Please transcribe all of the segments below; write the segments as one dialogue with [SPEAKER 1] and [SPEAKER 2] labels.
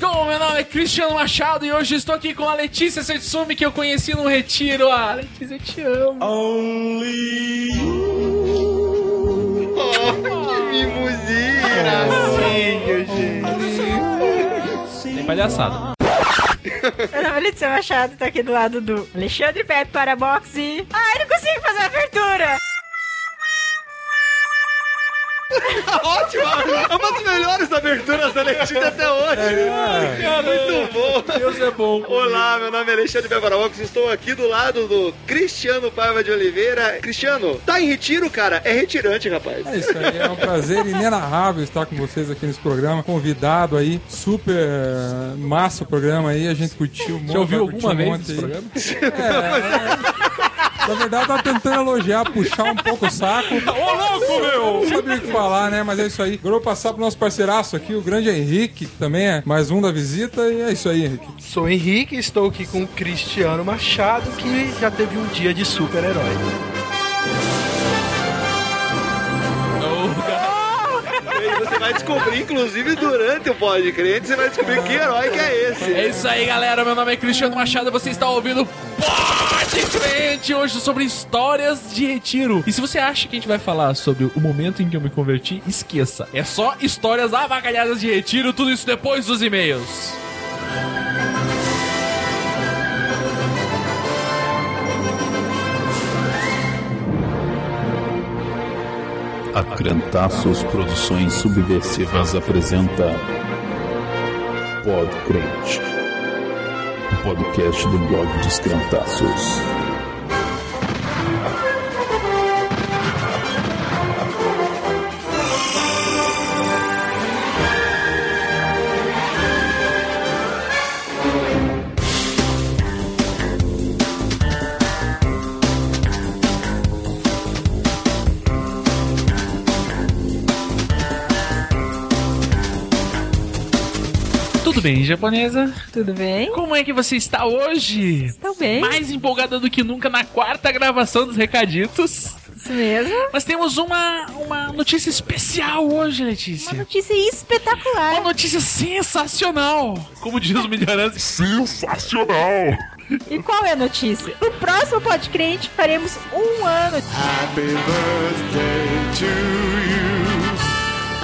[SPEAKER 1] Como meu nome é Cristiano Machado e hoje estou aqui com a Letícia Setsumi que eu conheci no retiro. Ah, Letícia, eu te amo.
[SPEAKER 2] Only you. Oh, que mimosinha. Gracinha,
[SPEAKER 1] gente. Tem palhaçada.
[SPEAKER 3] Meu nome é Letícia Machado, tô aqui do lado do Alexandre Pepe para boxe. Ah, eu não consigo fazer a abertura!
[SPEAKER 2] Ótimo! É uma das melhores aberturas da Letícia até hoje. É, cara, Muito bom.
[SPEAKER 1] Deus é bom.
[SPEAKER 2] Olá, meu nome é Alexandre Bevarabox. Estou aqui do lado do Cristiano Paiva de Oliveira. Cristiano, tá em retiro, cara? É retirante, rapaz.
[SPEAKER 4] É isso aí. É um prazer inenarrável estar com vocês aqui nesse programa. Convidado aí. Super massa o programa aí. A gente curtiu muito.
[SPEAKER 1] Já ouviu alguma vez esse programa?
[SPEAKER 4] É, é. Na verdade, tava tentando elogiar, puxar um pouco o saco.
[SPEAKER 1] Ô, louco, meu!
[SPEAKER 4] Não sabia o que falar, né? Mas é isso aí. Agora eu vou passar pro nosso parceiraço aqui, o grande Henrique, que também é mais um da visita. E é isso aí, Henrique.
[SPEAKER 5] Sou Henrique, estou aqui com o Cristiano Machado, que já teve um dia de super-herói.
[SPEAKER 2] Vai descobrir, inclusive durante o Pod Crente, você vai descobrir que herói que é esse.
[SPEAKER 1] É isso aí, galera. Meu nome é Cristiano Machado você está ouvindo Pod Crente hoje sobre histórias de retiro. E se você acha que a gente vai falar sobre o momento em que eu me converti, esqueça. É só histórias avacalhadas de retiro, tudo isso depois dos e-mails.
[SPEAKER 6] A Crentaços Produções Subversivas apresenta Pod o podcast do blog dos Crentaços.
[SPEAKER 1] Tudo bem, japonesa?
[SPEAKER 3] Tudo bem?
[SPEAKER 1] Como é que você está hoje?
[SPEAKER 3] Estou bem.
[SPEAKER 1] Mais empolgada do que nunca na quarta gravação dos Recaditos.
[SPEAKER 3] Isso mesmo.
[SPEAKER 1] Mas temos uma, uma notícia especial hoje, Letícia.
[SPEAKER 3] Uma notícia espetacular.
[SPEAKER 1] Uma notícia sensacional. Como diz o Milharance, sensacional.
[SPEAKER 3] E qual é a notícia? No próximo Podcrente faremos um ano.
[SPEAKER 7] Happy birthday to you.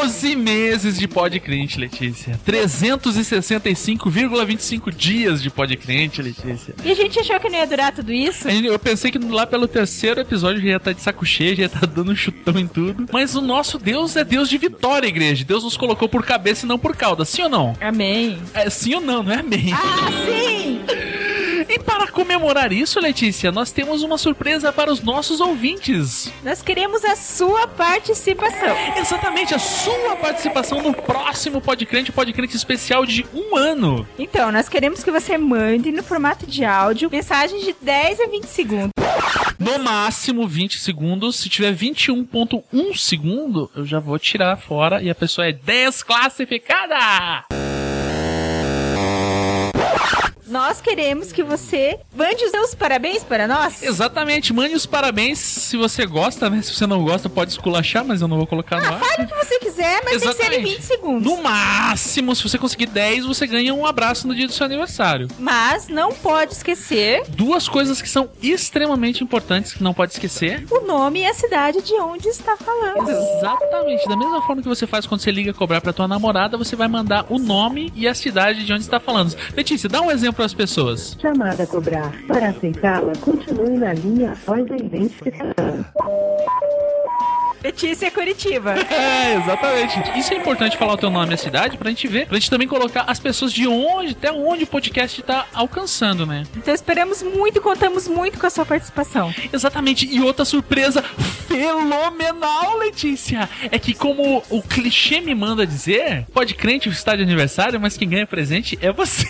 [SPEAKER 1] 12 meses de podcrente, Letícia. 365,25 dias de podcrente, Letícia.
[SPEAKER 3] E a gente achou que não ia durar tudo isso?
[SPEAKER 1] Eu pensei que lá pelo terceiro episódio já ia estar de saco cheio, já ia estar dando um chutão em tudo. Mas o nosso Deus é Deus de vitória, igreja. Deus nos colocou por cabeça e não por cauda. Sim ou não?
[SPEAKER 3] Amém.
[SPEAKER 1] É, sim ou não? Não é amém.
[SPEAKER 3] Ah, sim!
[SPEAKER 1] Comemorar isso, Letícia, nós temos uma surpresa para os nossos ouvintes.
[SPEAKER 3] Nós queremos a sua participação.
[SPEAKER 1] Exatamente, a sua participação no próximo Podcrente, Podcrente especial de um ano.
[SPEAKER 3] Então, nós queremos que você mande no formato de áudio mensagens de 10 a 20 segundos.
[SPEAKER 1] No máximo 20 segundos. Se tiver 21.1 segundo, eu já vou tirar fora e a pessoa é desclassificada.
[SPEAKER 3] Nós queremos que você mande os seus parabéns para nós.
[SPEAKER 1] Exatamente, mande os parabéns se você gosta, né? Se você não gosta, pode esculachar, mas eu não vou colocar
[SPEAKER 3] ah,
[SPEAKER 1] no ar.
[SPEAKER 3] fale o que você quiser, mas
[SPEAKER 1] Exatamente.
[SPEAKER 3] tem que ser em 20 segundos.
[SPEAKER 1] No máximo, se você conseguir 10, você ganha um abraço no dia do seu aniversário.
[SPEAKER 3] Mas não pode esquecer
[SPEAKER 1] Duas coisas que são extremamente importantes que não pode esquecer.
[SPEAKER 3] o nome e a cidade de onde está falando.
[SPEAKER 1] Exatamente, da mesma forma que você faz quando você liga cobrar pra tua namorada, você vai mandar o nome e a cidade de onde está falando. Letícia, dá um exemplo às pessoas.
[SPEAKER 8] Chamada a cobrar. Para aceitá-la, continue na linha após a identificação.
[SPEAKER 3] Letícia Curitiba.
[SPEAKER 1] É, exatamente. Isso é importante falar o teu nome e a cidade pra gente ver, pra gente também colocar as pessoas de onde, até onde o podcast tá alcançando, né?
[SPEAKER 3] Então esperamos muito e contamos muito com a sua participação.
[SPEAKER 1] Exatamente. E outra surpresa fenomenal, Letícia, é que como o clichê me manda dizer, pode crente está de aniversário, mas quem ganha presente é você.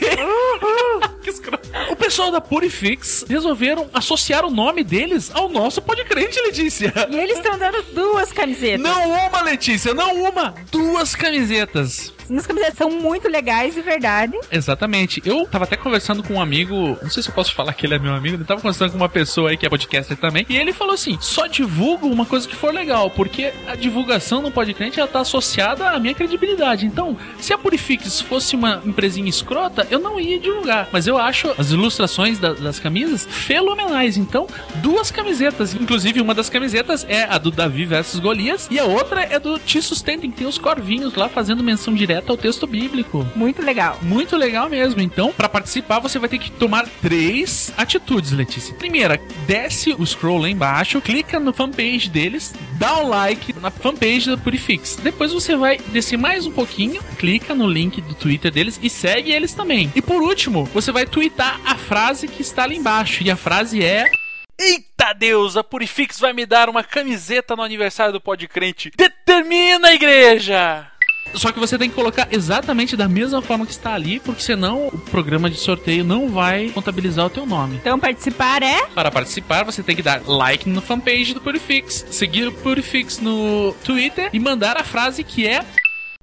[SPEAKER 1] Que escroto. o pessoal da Purifix resolveram associar o nome deles ao nosso podcrente, Letícia.
[SPEAKER 3] E eles estão dando duas camisetas.
[SPEAKER 1] Não uma, Letícia, não uma, duas camisetas.
[SPEAKER 3] As camisetas são muito legais de verdade.
[SPEAKER 1] Exatamente. Eu tava até conversando com um amigo, não sei se eu posso falar que ele é meu amigo, ele tava conversando com uma pessoa aí que é podcaster também, e ele falou assim: só divulgo uma coisa que for legal, porque a divulgação no podcast ela tá associada à minha credibilidade. Então, se a Purifix fosse uma empresinha escrota, eu não ia divulgar. Mas eu acho as ilustrações da- das camisas fenomenais. Então, duas camisetas. Inclusive, uma das camisetas é a do Davi versus Golias, e a outra é do Te Sustentem, que tem os corvinhos lá fazendo menção direta ao texto bíblico.
[SPEAKER 3] Muito legal.
[SPEAKER 1] Muito legal mesmo. Então, pra participar, você vai ter que tomar três atitudes, Letícia. Primeira, desce o scroll lá embaixo, clica no fanpage deles, dá o like na fanpage da Purifix. Depois você vai descer mais um pouquinho, clica no link do Twitter deles e segue eles também. E por último, você vai twittar a frase que está ali embaixo. E a frase é. Eita Deus, a Purifix vai me dar uma camiseta no aniversário do Podcrente. Determina, igreja! Só que você tem que colocar exatamente da mesma forma que está ali, porque senão o programa de sorteio não vai contabilizar o teu nome.
[SPEAKER 3] Então participar é.
[SPEAKER 1] Para participar, você tem que dar like no fanpage do Purifix, seguir o Purifix no Twitter e mandar a frase que é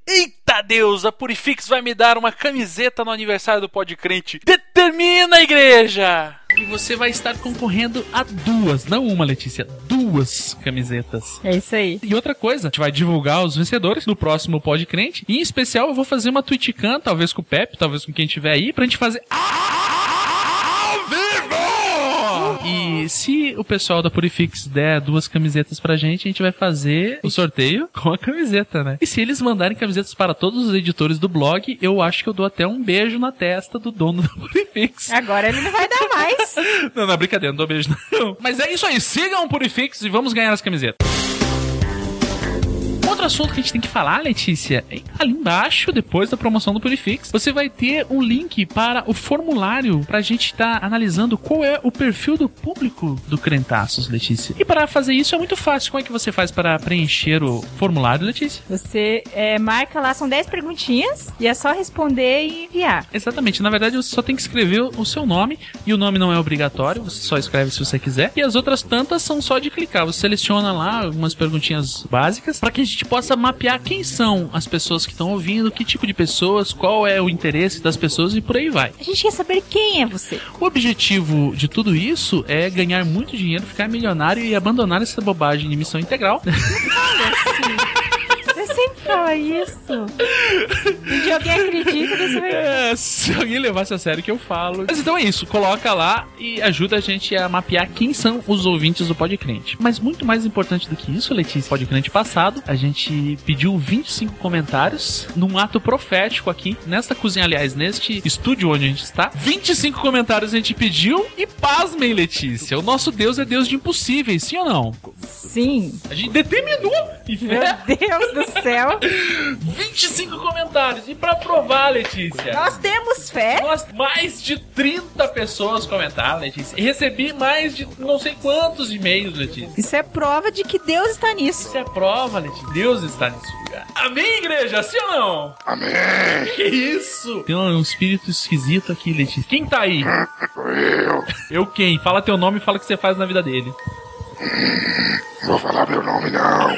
[SPEAKER 1] Eita Deus, a Purifix vai me dar uma camiseta no aniversário do Podcrente. Determina, igreja! E você vai estar concorrendo a duas, não uma, Letícia, duas camisetas.
[SPEAKER 3] É isso aí.
[SPEAKER 1] E outra coisa, a gente vai divulgar os vencedores no próximo Podcrente. E em especial eu vou fazer uma Twitchcam, talvez com o Pepe, talvez com quem tiver aí, pra gente fazer ao vivo! E se o pessoal da Purifix der duas camisetas pra gente, a gente vai fazer o sorteio com a camiseta, né? E se eles mandarem camisetas para todos os editores do blog, eu acho que eu dou até um beijo na testa do dono da Purifix.
[SPEAKER 3] Agora ele não vai dar mais.
[SPEAKER 1] Não, não, brincadeira, não dou beijo não. Mas é isso aí, sigam o Purifix e vamos ganhar as camisetas. Outro assunto que a gente tem que falar, Letícia, é ali embaixo, depois da promoção do Purifix, você vai ter um link para o formulário pra gente estar analisando qual é o perfil do público do Crentaços, Letícia. E para fazer isso é muito fácil. Como é que você faz para preencher o formulário, Letícia?
[SPEAKER 3] Você é, marca lá, são 10 perguntinhas e é só responder e enviar.
[SPEAKER 1] Exatamente, na verdade você só tem que escrever o seu nome e o nome não é obrigatório, você só escreve se você quiser. E as outras tantas são só de clicar, você seleciona lá algumas perguntinhas básicas para que a gente possa mapear quem são as pessoas que estão ouvindo, que tipo de pessoas, qual é o interesse das pessoas e por aí vai.
[SPEAKER 3] A gente quer saber quem é você.
[SPEAKER 1] O objetivo de tudo isso é ganhar muito dinheiro, ficar milionário e abandonar essa bobagem de missão integral.
[SPEAKER 3] Você sempre fala isso. Dia alguém acredita você vai.
[SPEAKER 1] É, se alguém levasse a sério que eu falo. Mas então é isso, coloca lá e ajuda a gente a mapear quem são os ouvintes do Podcrente. Mas muito mais importante do que isso, Letícia, Podcrente passado, a gente pediu 25 comentários num ato profético aqui, nesta cozinha, aliás, neste estúdio onde a gente está. 25 comentários a gente pediu e pasmem, Letícia, o nosso Deus é Deus de impossíveis, sim ou não?
[SPEAKER 3] Sim.
[SPEAKER 1] A gente determinou e
[SPEAKER 3] Meu. Deus do céu.
[SPEAKER 1] 25 comentários. E pra provar, Letícia?
[SPEAKER 3] Nós temos fé.
[SPEAKER 1] Nós, mais de 30 pessoas comentaram, Letícia. E recebi mais de não sei quantos e-mails, Letícia.
[SPEAKER 3] Isso é prova de que Deus está nisso.
[SPEAKER 1] Isso é prova, Letícia. Deus está nesse lugar. Amém, igreja? Sim ou não?
[SPEAKER 7] Amém.
[SPEAKER 1] Que isso? Tem um espírito esquisito aqui, Letícia. Quem tá aí?
[SPEAKER 7] Eu
[SPEAKER 1] Eu quem? Fala teu nome e fala o que você faz na vida dele.
[SPEAKER 7] não vou falar meu nome, não.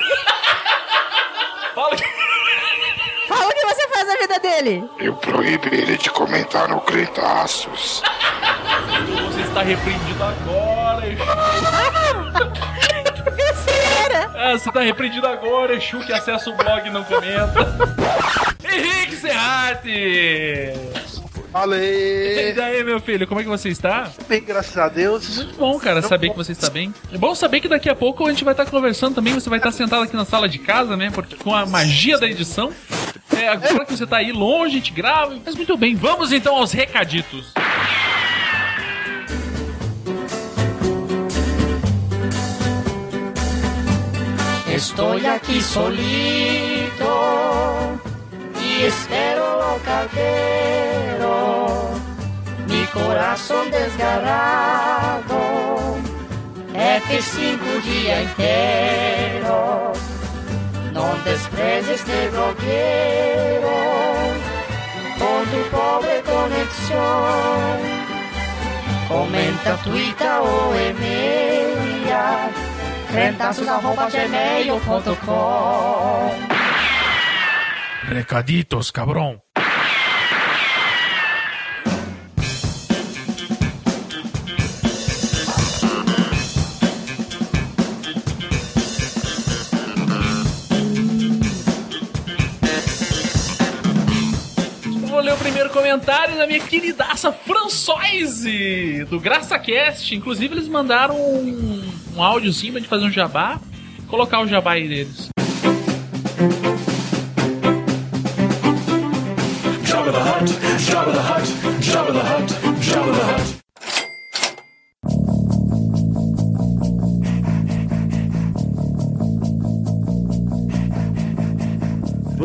[SPEAKER 1] Fala que...
[SPEAKER 3] Fala o que você faz na vida dele.
[SPEAKER 7] Eu proíbe ele de comentar no Crentaços.
[SPEAKER 1] Você está repreendido agora, Exu.
[SPEAKER 3] Besteira.
[SPEAKER 1] Ah, você tá repreendido agora, Exu, que acessa o blog e não comenta. Henrique Serrati!
[SPEAKER 5] Falei!
[SPEAKER 1] E aí, meu filho, como é que você está?
[SPEAKER 5] Bem, graças a Deus.
[SPEAKER 1] Muito bom, cara, saber que você está bem. É bom saber que daqui a pouco a gente vai estar conversando também, você vai estar sentado aqui na sala de casa, né? Porque com a magia da edição, é, agora que você tá aí longe, a gente grava. Mas muito bem, vamos então aos recaditos.
[SPEAKER 9] Estoy aquí solito y espero lo cartero, mi corazón desgarrado, F5 día entero, no desprecies este bloqueo con tu pobre conexión. Comenta, twitta ou e-mail. Crentaços.gmail.com
[SPEAKER 1] Recaditos, cabrão. Comentário da minha queridaça Françoise, do GraçaCast. Inclusive, eles mandaram um, um áudiozinho pra gente fazer um jabá. Colocar o jabá aí deles.
[SPEAKER 10] Jabba the Hutt, Jabba the Hutt, Jabba the Hutt, Jabba the Hutt.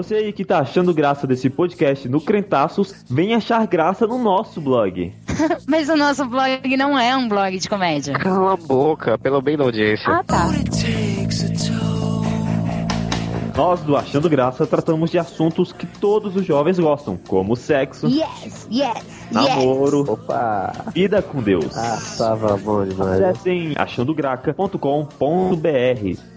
[SPEAKER 11] Você aí que tá achando graça desse podcast no Crentaços, vem achar graça no nosso blog.
[SPEAKER 12] Mas o nosso blog não é um blog de comédia.
[SPEAKER 13] Cala a boca, pelo bem da audiência.
[SPEAKER 12] Ah, tá.
[SPEAKER 11] Nós do Achando Graça tratamos de assuntos que todos os jovens gostam, como sexo,
[SPEAKER 12] Yes, yes,
[SPEAKER 11] namoro,
[SPEAKER 13] Opa!
[SPEAKER 11] vida com Deus.
[SPEAKER 13] Ah, tava bom demais.
[SPEAKER 11] Acessem achandograca.com.br.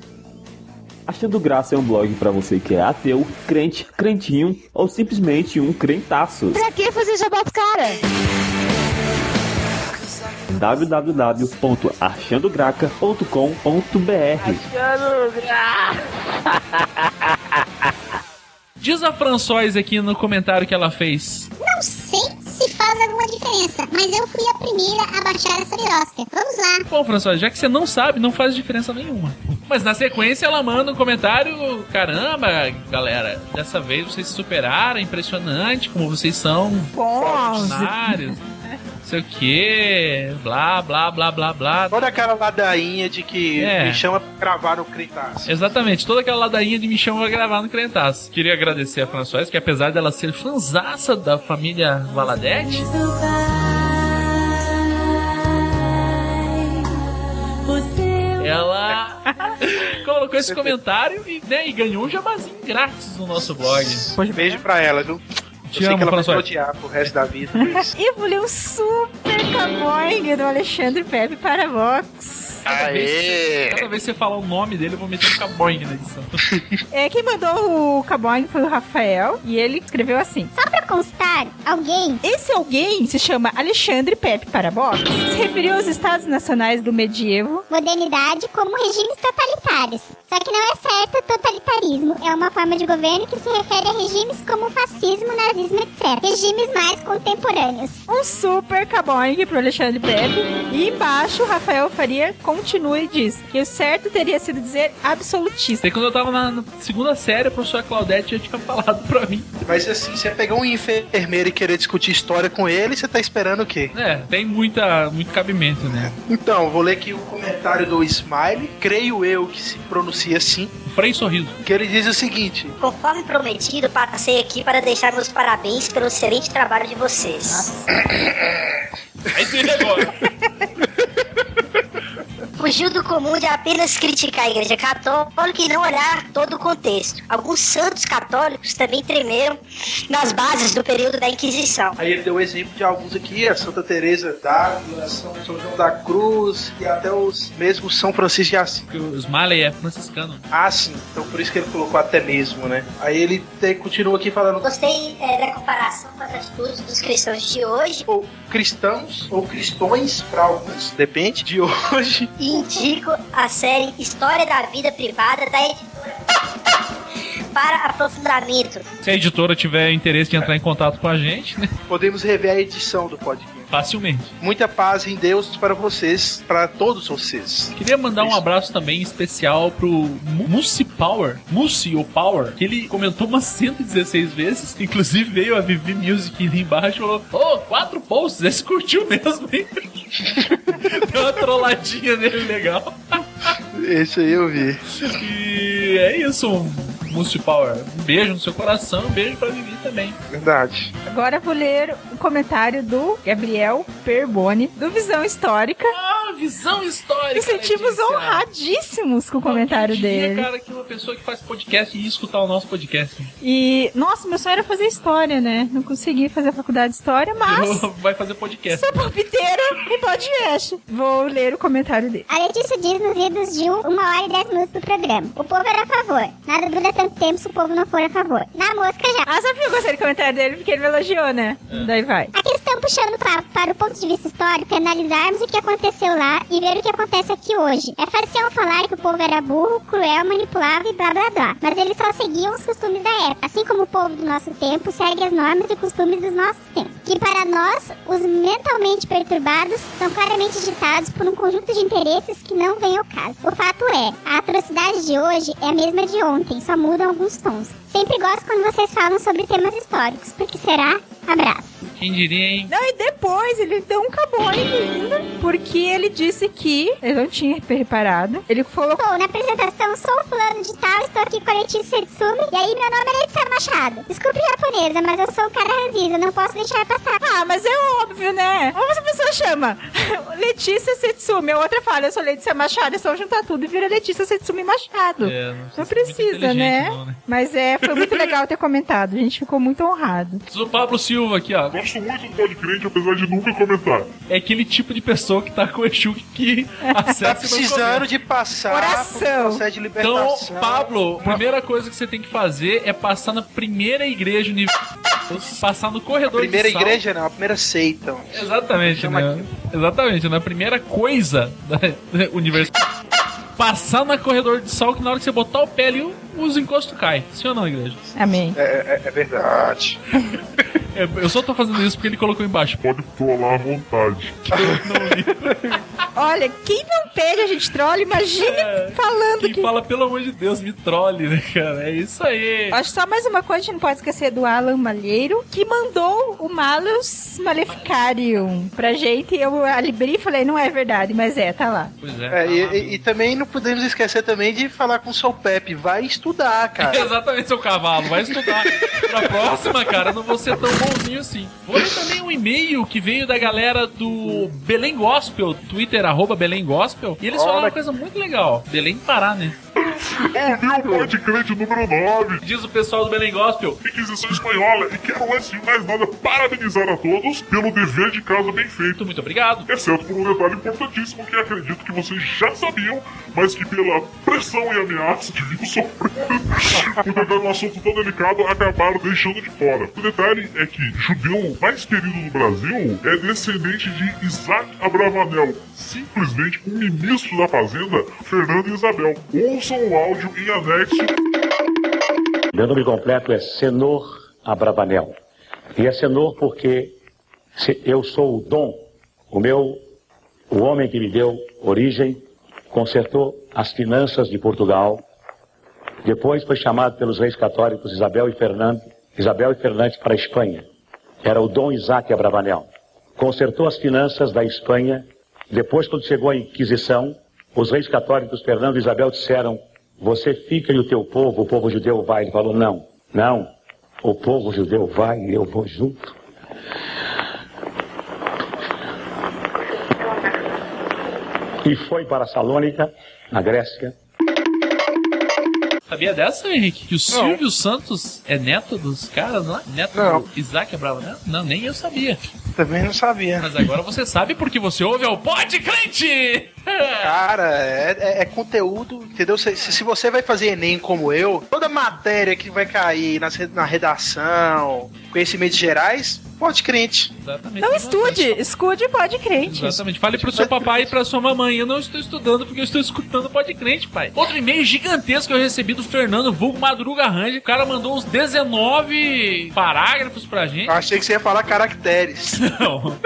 [SPEAKER 11] Achando Graça é um blog pra você que é ateu, crente, crentinho ou simplesmente um crentaço.
[SPEAKER 12] Pra que fazer jabá pro cara?
[SPEAKER 11] www.achandograca.com.br
[SPEAKER 1] Diz a Françoise aqui no comentário que ela fez.
[SPEAKER 14] Não sei se faz alguma diferença, mas eu fui a primeira a baixar essa birosca. Vamos lá.
[SPEAKER 1] Bom, Françoise, já que você não sabe, não faz diferença nenhuma. Mas na sequência ela manda um comentário: Caramba, galera, dessa vez vocês se superaram, é impressionante como vocês são
[SPEAKER 3] Bons.
[SPEAKER 1] Sei o que, blá, blá, blá, blá, blá.
[SPEAKER 5] Toda aquela ladainha de que
[SPEAKER 1] É.
[SPEAKER 5] me chama pra gravar no Crentaço.
[SPEAKER 1] Exatamente, toda aquela ladainha de me chama pra gravar no Crentaço. Queria agradecer a Françoise, que apesar dela ser fanzaça da família Valadete, ela colocou esse comentário e, né, e ganhou um jabazinho grátis no nosso blog.
[SPEAKER 5] Beijo pra ela, viu?
[SPEAKER 1] Te
[SPEAKER 5] eu sei
[SPEAKER 1] amo,
[SPEAKER 5] que ela vai
[SPEAKER 1] Françoise.
[SPEAKER 5] odiar pro resto da vida.
[SPEAKER 3] E vou ler um super caboing do Alexandre Pepe para a Vox.
[SPEAKER 1] Cada vez, cada vez que você falar o nome dele, eu vou meter um caboing na edição.
[SPEAKER 3] É, quem mandou o caboing foi o Rafael e ele escreveu assim:
[SPEAKER 14] Só pra constar, alguém.
[SPEAKER 3] Esse alguém se chama Alexandre Pepe para a Vox. Se referiu aos estados nacionais do medievo.
[SPEAKER 14] Modernidade como regimes totalitários. Só que não é certo totalitarismo. É uma forma de governo que se refere a regimes como fascismo, nazismo, etc. Regimes mais contemporâneos.
[SPEAKER 3] Um super caboing pro Alexandre Pepe. E embaixo, o Rafael Faria continua e diz que o certo teria sido dizer absolutista.
[SPEAKER 1] Sei quando eu tava na, na segunda série, a professora Claudete já tinha falado pra mim.
[SPEAKER 5] Mas assim, você pegar um enfermeiro e querer discutir história com ele, você tá esperando o quê?
[SPEAKER 1] É, tem muita, muito cabimento, né?
[SPEAKER 5] Então, vou ler aqui o comentário do Smile, creio eu que se pronuncia assim.
[SPEAKER 1] Frei Sorriso.
[SPEAKER 5] Que ele diz o seguinte:
[SPEAKER 15] Conforme prometido, passei aqui para deixar meus parabéns pelo excelente trabalho de vocês.
[SPEAKER 1] Aí tem agora.
[SPEAKER 15] Fugiu do comum de apenas criticar a igreja católica e não olhar todo o contexto. Alguns santos católicos também tremeram nas bases do período da Inquisição.
[SPEAKER 5] Aí ele deu o exemplo de alguns aqui, a Santa Teresa d'Ávila, São São João da Cruz e até os mesmos São Francisco de Assis.
[SPEAKER 1] Porque o Smiley é franciscano.
[SPEAKER 5] Ah, sim. Então por isso que ele colocou até mesmo, né? Aí ele te- continua aqui falando
[SPEAKER 15] Gostei é, da comparação com as atitudes dos cristãos de hoje
[SPEAKER 5] ou cristãos ou cristões para alguns, depende de hoje.
[SPEAKER 15] e indico a série História da Vida Privada da editora para aprofundamento.
[SPEAKER 1] Se a editora tiver interesse de entrar em contato com a gente, né?
[SPEAKER 5] Podemos rever a edição do podcast.
[SPEAKER 1] Facilmente.
[SPEAKER 5] Muita paz em Deus para vocês, para todos vocês.
[SPEAKER 1] Queria mandar um abraço também especial pro Mu- Mussi Power, Mussi ou Power, que ele comentou umas 116 vezes. Inclusive veio a Vivi Music ali embaixo e falou: Ô, quatro posts, esse curtiu mesmo, hein? Deu uma trolladinha nele legal.
[SPEAKER 5] Esse aí eu vi.
[SPEAKER 1] E é isso, Mussi Power. Um beijo no seu coração, um beijo pra Vivi também.
[SPEAKER 5] Verdade.
[SPEAKER 3] Agora vou ler o comentário do Gabriel Perboni, do Visão Histórica.
[SPEAKER 1] Ah, Visão Histórica!
[SPEAKER 3] Nos sentimos
[SPEAKER 1] Letícia.
[SPEAKER 3] honradíssimos com o comentário
[SPEAKER 1] diria,
[SPEAKER 3] dele.
[SPEAKER 1] cara, que uma pessoa que faz podcast ia escutar o nosso podcast.
[SPEAKER 3] E, nossa, meu sonho era fazer história, né? Não consegui fazer a faculdade de história, mas
[SPEAKER 1] Vai fazer podcast.
[SPEAKER 3] sou palpiteira e podcast. Vou ler o comentário dele.
[SPEAKER 14] A Letícia diz nos idos de um, uma hora e dez minutos do programa. O povo era a favor. Nada dura tanto tempo se o povo não for a favor. Na mosca já.
[SPEAKER 3] Ah, sabe que eu gostei do comentário dele? Porque ele me elogiou, né? Daí vai.
[SPEAKER 14] Aqui estão puxando papo para o ponto de vista histórico e analisarmos o que aconteceu lá e ver o que acontece aqui hoje. É fácil falar que o povo era burro, cruel, manipulável e blá blá blá. Mas eles só seguiam os costumes da época. Assim como o povo do nosso tempo segue as normas e costumes dos nossos tempos. Que para nós, os mentalmente perturbados, são claramente ditados por um conjunto de interesses que não vem ao caso. O fato é, a atrocidade de hoje é a mesma de ontem, só mudam alguns tons. Sempre gosto quando vocês falam sobre temas históricos, porque será? Abraço.
[SPEAKER 1] Quem diria, hein?
[SPEAKER 3] Não, e depois ele deu um cabone ainda, porque ele disse que, eu não tinha reparado, ele falou...
[SPEAKER 14] Bom, na apresentação, sou fulano de tal, estou aqui com a Letícia Setsumi, e aí meu nome é Letícia Machado. Desculpe japonesa, mas eu sou o cara ranziza, não posso deixar passar.
[SPEAKER 3] Ah, mas é óbvio, né? Como essa pessoa chama? Letícia Setsumi, a outra fala, eu sou Letícia Machado, é só juntar tudo e vira Letícia Setsumi Machado.
[SPEAKER 1] É,
[SPEAKER 3] não,
[SPEAKER 1] sei se é
[SPEAKER 3] precisa, né?
[SPEAKER 1] não, né?
[SPEAKER 3] Mas é, foi muito legal ter comentado, a gente ficou muito honrado.
[SPEAKER 1] O Pablo Silva aqui, ó.
[SPEAKER 16] Gosto muito do Pode Crente, apesar de nunca comentar.
[SPEAKER 1] É aquele tipo de pessoa que tá com o Exu que acessa
[SPEAKER 5] Tá
[SPEAKER 1] e não
[SPEAKER 5] precisando de passar
[SPEAKER 3] Oração.
[SPEAKER 5] por processo de
[SPEAKER 1] Então,
[SPEAKER 5] libertação.
[SPEAKER 1] Pablo, a primeira coisa que você tem que fazer é passar na primeira igreja universal, passar no corredor
[SPEAKER 5] primeira
[SPEAKER 1] de sal.
[SPEAKER 5] igreja, não, a primeira seita.
[SPEAKER 1] Exatamente, né? Exatamente, na primeira coisa da universal. Passar no corredor de sal que na hora que você botar o pé ali, os encostos caem. Sim ou não, igreja?
[SPEAKER 3] Amém.
[SPEAKER 5] É, é- é verdade.
[SPEAKER 1] É, Eu só tô fazendo isso porque ele colocou embaixo.
[SPEAKER 16] Pode trollar à vontade.
[SPEAKER 3] Olha, quem não pede a gente trola, imagine falando
[SPEAKER 1] Quem
[SPEAKER 3] que...
[SPEAKER 1] fala, pelo amor de Deus, me trole, né, cara? É isso aí.
[SPEAKER 3] Acho só mais uma coisa, a gente não pode esquecer do Alan Malheiro, que mandou o Malus Maleficarium pra gente. Eu abri e falei, não é verdade, mas é, tá lá.
[SPEAKER 1] Pois
[SPEAKER 5] É, e, e- e também não podemos esquecer também de falar com o seu Pepe. Vai estudar, cara.
[SPEAKER 1] Exatamente, seu cavalo. Vai estudar. pra próxima, cara, eu não vou ser tão bonzinho assim. Vou ler também um e-mail que veio da galera do Belém Gospel, Twitter, arroba Belém Gospel. E eles falaram uma coisa muito legal. Belém Pará, né?
[SPEAKER 16] Ouviu o Pode Crente número 9.
[SPEAKER 1] Diz o pessoal do Belém Gospel.
[SPEAKER 16] Inquisição Espanhola. E quero, antes de mais nada, parabenizar a todos pelo dever de casa bem feito.
[SPEAKER 1] Muito obrigado.
[SPEAKER 16] Exceto por um detalhe importantíssimo que acredito que vocês já sabiam, mas que pela pressão e ameaça que viu sofrendo por tratar um assunto tão delicado, acabaram deixando de fora. O detalhe é que judeu mais querido do Brasil é descendente de Isaac Abravanel, simplesmente um ministro da Fazenda, Fernando Isabel. Ouçam o áudio em anexo.
[SPEAKER 17] Meu nome completo é Senor Abravanel. E é Senor porque eu sou o dom, o meu, o homem que me deu origem, consertou as finanças de Portugal. Depois foi chamado pelos reis católicos Isabel e Fernando, Isabel e Fernandes para a Espanha. Era o Dom Isaac Abravanel. Consertou as finanças da Espanha. Depois, quando chegou a Inquisição, os reis católicos Fernando e Isabel disseram: Você fica e o teu povo, o povo judeu vai. Ele falou: Não, não. O povo judeu vai e eu vou junto. E foi para Salônica, na Grécia.
[SPEAKER 1] Sabia dessa, Henrique? Que o Silvio Santos é neto dos caras lá? Neto
[SPEAKER 5] Não.
[SPEAKER 1] do Isaac Abraão, né? Não, nem eu sabia.
[SPEAKER 5] Também não sabia.
[SPEAKER 1] Mas agora você sabe porque você ouve ao Pode Crente!
[SPEAKER 5] Cara, é, é- é conteúdo, entendeu? Se, se- se você vai fazer Enem como eu, toda matéria que vai cair nas na redação, conhecimentos gerais, pode crente.
[SPEAKER 1] Exatamente.
[SPEAKER 3] Não estude, escude pode crente.
[SPEAKER 1] Exatamente. Fale pro seu papai e pra sua mamãe. Eu não estou estudando porque eu estou escutando Pode Crente, pai. Outro e-mail gigantesco que eu recebi do Fernando Vulgo Madruga Range. O cara mandou uns 19 parágrafos pra gente.
[SPEAKER 5] Eu achei que você ia falar caracteres.
[SPEAKER 1] Não.